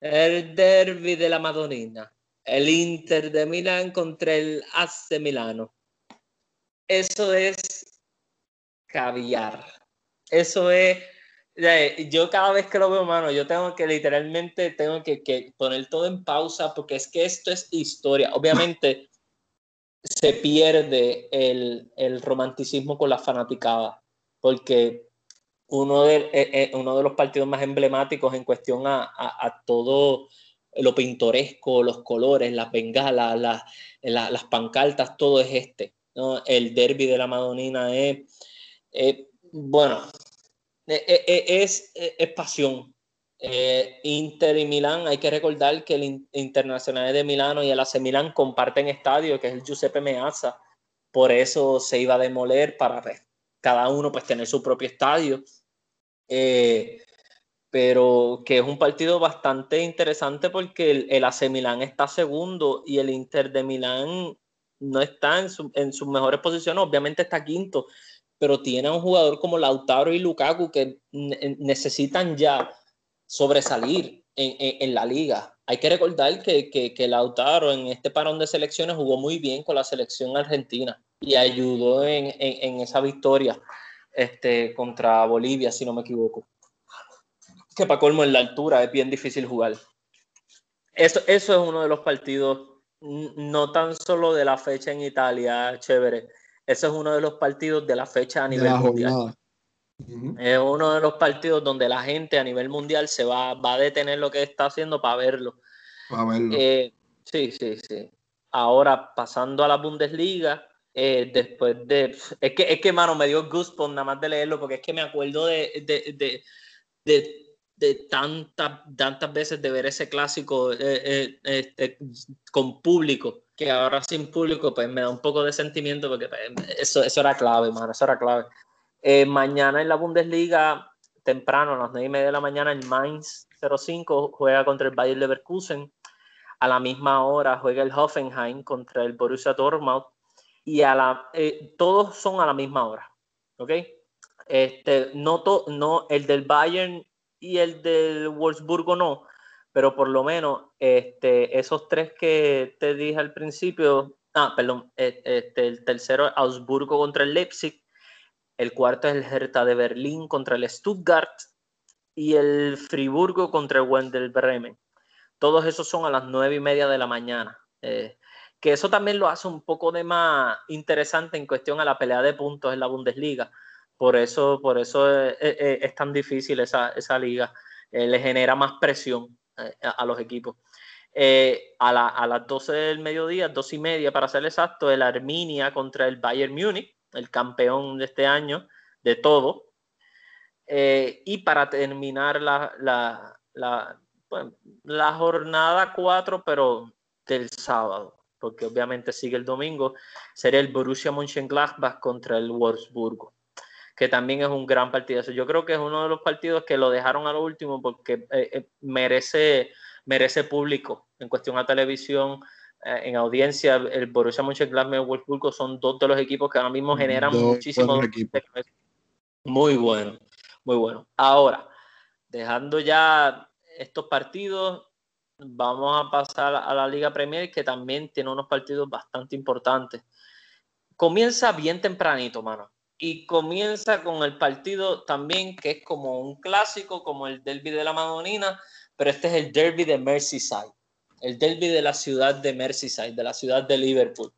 el derby de la Madonina, el Inter de Milán contra el AC Milano. Eso es caviar. Eso es yo cada vez que lo veo, mano, yo tengo que literalmente tengo que, poner todo en pausa porque es que esto es historia. Obviamente [LAUGHS] se pierde el, el romanticismo con la fanaticada porque uno de, eh, eh, uno de los partidos más emblemáticos en cuestión a, a, a todo lo pintoresco, los colores, las bengalas, las, las pancartas, todo es este. ¿no? El derby de la Madonina es, bueno, e, e, e, es, es, pasión. Eh, Inter y Milán, hay que recordar que el Internacional de Milano y el AC Milán comparten estadio, que es el Giuseppe Meazza, por eso se iba a demoler para pues, cada uno pues tener su propio estadio. Eh, pero que es un partido bastante interesante porque el, el, AC Milán está segundo y el Inter de Milán no está en, su, en sus mejores posiciones, obviamente está quinto, pero tiene a un jugador como Lautaro y Lukaku que necesitan ya sobresalir en, la liga. Hay que recordar que, que, que, Lautaro en este parón de selecciones jugó muy bien con la selección argentina y ayudó en, en esa victoria este, contra Bolivia, si no me equivoco que para colmo en la altura es bien difícil jugar. Eso, eso es uno de los partidos, no tan solo de la fecha en Italia, chévere. Eso es uno de los partidos de la fecha a nivel mundial. Es uno de los partidos donde la gente a nivel mundial se va, va a detener lo que está haciendo para verlo. Para verlo. Eh, sí, sí, sí. Ahora, pasando a la Bundesliga, eh, después de... Es que, es que, mano, me dio gusto nada más de leerlo, porque es que me acuerdo de, de, de, de de tantas, tantas veces de ver ese clásico eh, eh, este, con público, que ahora sin público, pues me da un poco de sentimiento porque pues, eso, eso era clave, mano, eso era clave. Eh, mañana en la Bundesliga, temprano, a las 9 y media de la mañana, el Mainz 05 juega contra el Bayer Leverkusen. A la misma hora juega el Hoffenheim contra el Borussia Dortmund. Y a la, todos son a la misma hora. ¿Ok? Este, no, to, no, el del Bayern y el del Wolfsburgo no, pero por lo menos este, esos tres que te dije al principio, ah, perdón, e, este, el tercero es Augsburgo contra el Leipzig, el cuarto es el Hertha de Berlín contra el Stuttgart y el Friburgo contra el Wendel Bremen. Todos esos son a las nueve y media de la mañana. Eh, que eso también lo hace un poco de más interesante en cuestión a la pelea de puntos en la Bundesliga, por eso, por eso es, es, es tan difícil esa, esa liga. Eh, le genera más presión eh, a, los equipos. Eh, a, la, a, las 12 del mediodía, dos y media para ser exacto, el Arminia contra el Bayern Múnich, el campeón de este año, de todo. Eh, y para terminar la, la, la, la jornada 4, pero del sábado, porque obviamente sigue el domingo, sería el Borussia Mönchengladbach contra el Wolfsburgo que también es un gran partido. Yo creo que es uno de los partidos que lo dejaron a lo último porque eh, eh, merece, merece público en cuestión a televisión, eh, en audiencia. El Borussia Mönchengladbach y el Wolfsburgo son dos de los equipos que ahora mismo generan dos muchísimo. Muy bueno, muy bueno. Ahora, dejando ya estos partidos, vamos a pasar a la Liga Premier, que también tiene unos partidos bastante importantes. Comienza bien tempranito, mano y comienza con el partido también que es como un clásico, como el derby de la Madonina, pero este es el derby de Merseyside, el derby de la ciudad de Merseyside, de la ciudad de Liverpool,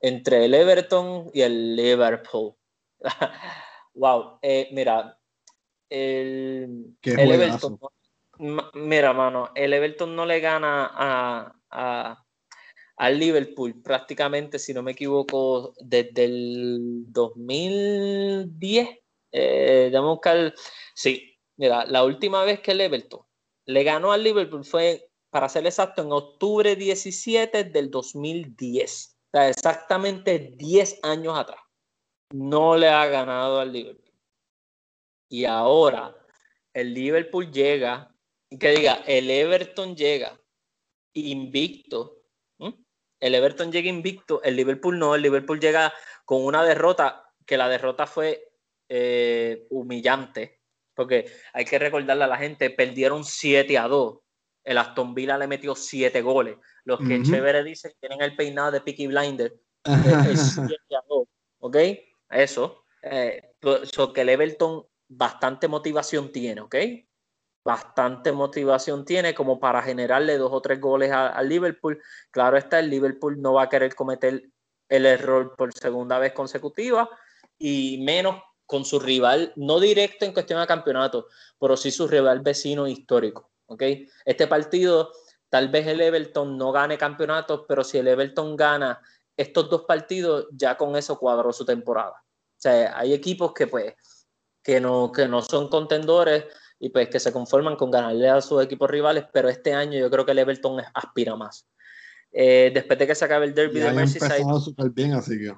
entre el Everton y el Liverpool. [LAUGHS] wow, eh, mira, el, el Everton, mira, mano, el Everton no le gana a, a al Liverpool prácticamente, si no me equivoco, desde el 2010. Eh, buscar. Sí, mira, la última vez que el Everton le ganó al Liverpool fue, para ser exacto, en octubre 17 del 2010. O sea, exactamente 10 años atrás. No le ha ganado al Liverpool. Y ahora el Liverpool llega, que diga, el Everton llega invicto el Everton llega invicto, el Liverpool no, el Liverpool llega con una derrota, que la derrota fue eh, humillante, porque hay que recordarle a la gente, perdieron 7 a 2, el Aston Villa le metió 7 goles, los que uh -huh. chévere dicen tienen el peinado de Peaky Blinder, es 7 a 2, ¿ok? Eso, eh, so que el Everton bastante motivación tiene, ¿ok? Bastante motivación tiene como para generarle dos o tres goles al Liverpool. Claro está, el Liverpool no va a querer cometer el error por segunda vez consecutiva y menos con su rival, no directo en cuestión de campeonato, pero sí su rival vecino histórico. ¿ok? Este partido, tal vez el Everton no gane campeonatos, pero si el Everton gana estos dos partidos, ya con eso cuadró su temporada. O sea, hay equipos que pues que no, que no son contendores y pues que se conforman con ganarle a sus equipos rivales, pero este año yo creo que el Everton aspira más. Eh, después de que se acabe el derby de Merseyside. bien, así que.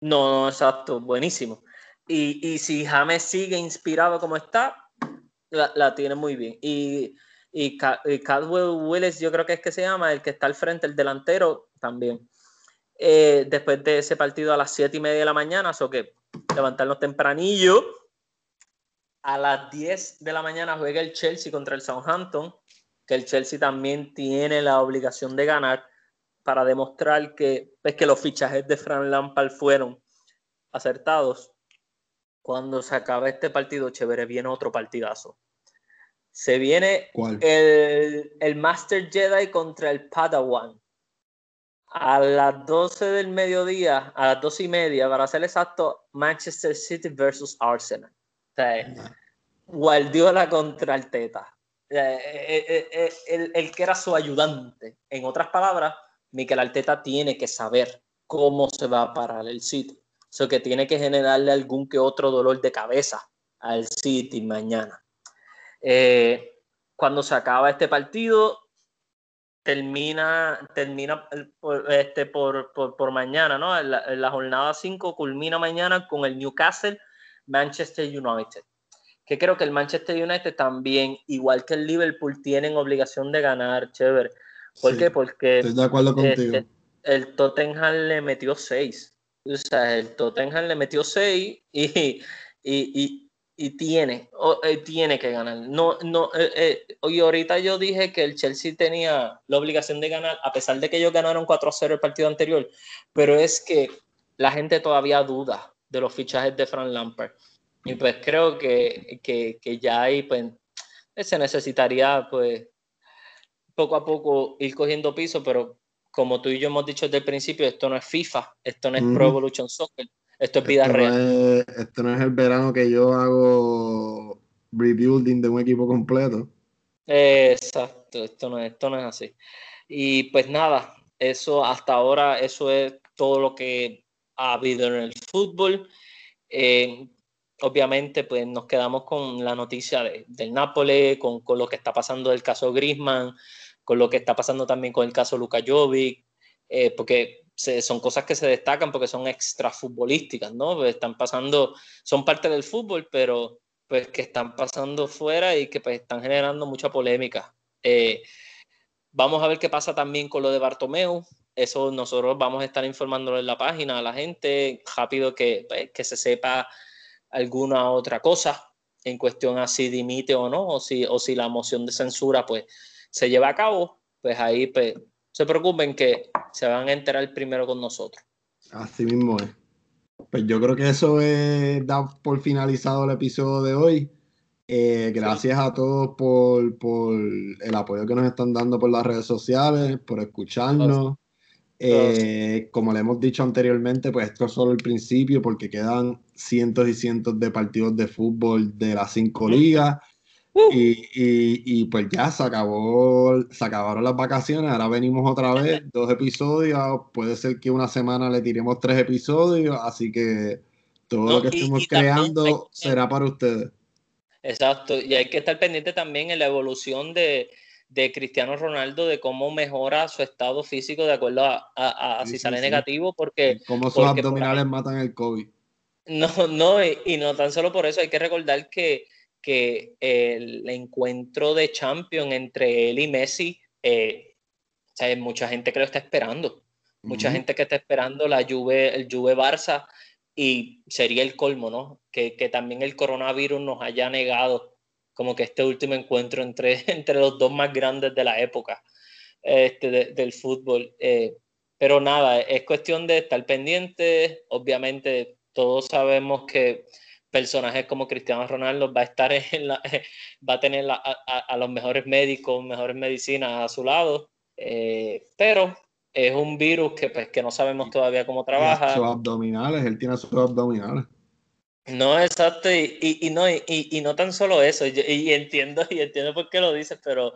No, exacto, buenísimo. Y, y, si James sigue inspirado como está, la, la tiene muy bien. Y, y, Cadwell Willis, yo creo que es que se llama, el que está al frente, el delantero, también. Eh, después de ese partido a las 7 y media de la mañana, o que levantarnos tempranillo. A las 10 de la mañana juega el Chelsea contra el Southampton, que el Chelsea también tiene la obligación de ganar para demostrar que, pues, que los fichajes de Fran Lampard fueron acertados. Cuando se acaba este partido, chévere, viene otro partidazo. Se viene El, el Master Jedi contra el Padawan. A las 12 del mediodía, a las 12 y media, para ser exacto, Manchester City versus Arsenal. Sea, Guardiola contra el Teta. Eh, eh, eh, el, el, que era su ayudante. En otras palabras, Mikel Arteta tiene que saber cómo se va a parar el City. Eso que tiene que generarle algún que otro dolor de cabeza al City mañana. Cuando se acaba este partido, termina, termina por, este, por, por, mañana, ¿no? En la, jornada 5 culmina mañana con el Newcastle Manchester United. Que creo que el Manchester United también, igual que el Liverpool, tienen obligación de ganar, chévere. ¿Por qué? Porque estoy de acuerdo contigo. Este, el Tottenham le metió 6. O sea, el Tottenham le metió 6 y, y, y, tiene, eh, tiene que ganar. No, no, eh, eh, y ahorita yo dije que el Chelsea tenía la obligación de ganar, a pesar de que ellos ganaron 4-0 el partido anterior, pero es que la gente todavía duda de los fichajes de Frank Lampard. Y pues creo que, que, que ya ahí pues, se necesitaría pues poco a poco ir cogiendo piso, pero como tú y yo hemos dicho desde el principio, esto no es FIFA, esto no es Pro Evolution Soccer, esto es vida real. esto no es el verano que yo hago rebuilding de un equipo completo. exacto, esto no, esto no es así. Y pues nada, eso hasta ahora, eso es todo lo que ha habido en el fútbol. Eh, obviamente, pues nos quedamos con la noticia del Nápoles, con, con, lo que está pasando del caso Grisman, con lo que está pasando también con el caso Luka Jovic, eh, porque son cosas que se destacan porque son extra futbolísticas, ¿no? Pues están pasando, son parte del fútbol, pero pues que están pasando fuera y que pues están generando mucha polémica. Eh, vamos a ver qué pasa también con lo de Bartomeu. Eso nosotros vamos a estar informándolo en la página a la gente, rápido que, pues, que se sepa alguna otra cosa en cuestión a si dimite o no, o si, o si la moción de censura pues se lleva a cabo, pues ahí pues, se preocupen que se van a enterar primero con nosotros. Así mismo es. Pues yo creo que eso es, da por finalizado el episodio de hoy. Eh, gracias a todos por, por, el apoyo que nos están dando por las redes sociales, por escucharnos. Eh, como le hemos dicho anteriormente, pues esto es solo el principio porque quedan cientos y cientos de partidos de fútbol de las cinco ligas. Uh. Y, pues ya se acabó, se acabaron las vacaciones, ahora venimos otra vez, dos episodios, puede ser que una semana le tiremos tres episodios, así que todo lo que estemos creando será para ustedes. Exacto, y hay que estar pendiente también en la evolución de, Cristiano Ronaldo, de cómo mejora su estado físico de acuerdo a, si sale negativo, porque... Cómo sus abdominales matan el COVID. No, no, y no tan solo por eso, hay que recordar que que el encuentro de Champions entre él y Messi, eh, hay mucha gente que lo está esperando. Mucha gente que está esperando la Juve, el Juve Barça y sería el colmo, ¿no? Que, que, también el coronavirus nos haya negado como que este último encuentro entre, [LAUGHS] entre los dos más grandes de la época este, del fútbol. Eh, pero nada, es cuestión de estar pendiente. Obviamente todos sabemos que personajes como Cristiano Ronaldo va a estar en la, [LAUGHS] va a tener a, los mejores médicos, mejores medicinas a su lado, eh, pero es un virus que, pues, que no sabemos todavía cómo trabaja. Sus abdominales, él tiene sus abdominales. No, exacto, y, no, y, no tan solo eso, y, entiendo, y entiendo por qué lo dices, pero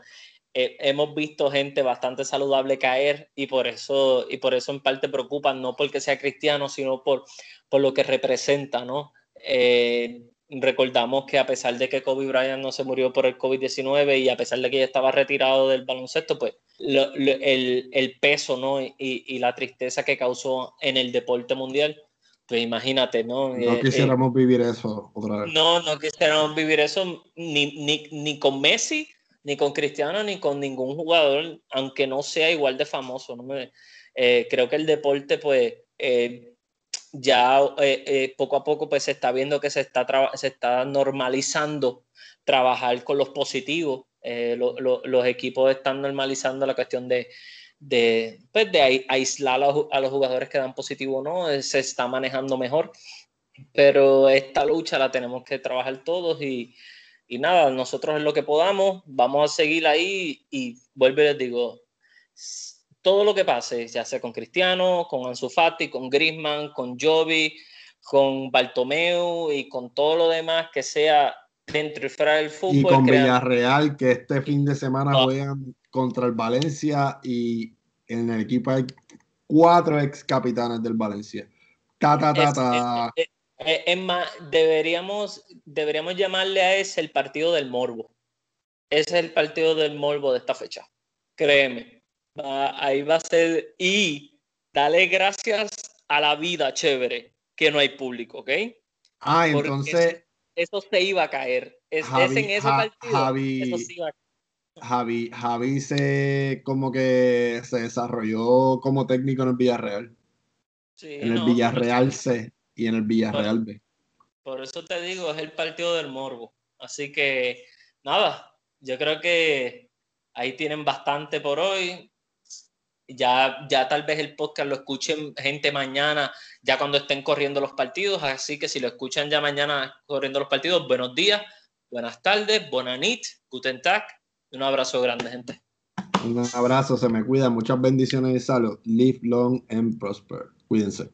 eh, hemos visto gente bastante saludable caer y por eso, y por eso en parte preocupa, no porque sea cristiano, sino por, por lo que representa, ¿no? Eh, recordamos que a pesar de que Kobe Bryant no se murió por el COVID-19 y a pesar de que ya estaba retirado del baloncesto, pues el, peso ¿no? Y, la tristeza que causó en el deporte mundial, pues imagínate, ¿no? No eh, quisiéramos vivir eso otra vez. No, no quisiéramos vivir eso ni, ni, ni con Messi, ni con Cristiano, ni con ningún jugador, aunque no sea igual de famoso. ¿no? Eh, creo que el deporte, pues, eh, ya eh, poco a poco pues se está viendo que se está, se está normalizando trabajar con los positivos. los equipos están normalizando la cuestión de, de, pues, de aislar a los, jugadores que dan positivo no, se está manejando mejor. Pero esta lucha la tenemos que trabajar todos y, y nada, nosotros en lo que podamos, vamos a seguir ahí y vuelvo y les digo, todo lo que pase, ya sea con Cristiano, con Ansu Fati, con Griezmann, con Jovi, con Bartomeu y con todo lo demás que sea dentro y fuera del fútbol. Y con Villarreal, que este fin de semana ah. juegan contra el Valencia y en el equipo hay cuatro ex capitanes del Valencia. Ta, ta, ta, eh, es más, deberíamos, deberíamos llamarle a ese el partido del morbo. Ese es el partido del morbo de esta fecha. Créeme. ahí va a ser. Y dale gracias a la vida chévere que no hay público, ¿ok? Ah, entonces. Eso, se iba a caer. Es, en ese partido. Javi, Javi, Javi se como que se desarrolló como técnico en el Villarreal. Sí, en el Villarreal C y en el Villarreal B. Por eso te digo, es el partido del morbo. Así que nada, yo creo que ahí tienen bastante por hoy. Ya, ya tal vez el podcast lo escuchen gente mañana, ya cuando estén corriendo los partidos. Así que si lo escuchan ya mañana corriendo los partidos, buenos días, buenas tardes, buenas nit, guten tag. Un abrazo grande, gente. Un abrazo, se me cuida, muchas bendiciones y salud. Live long and prosper. Cuídense.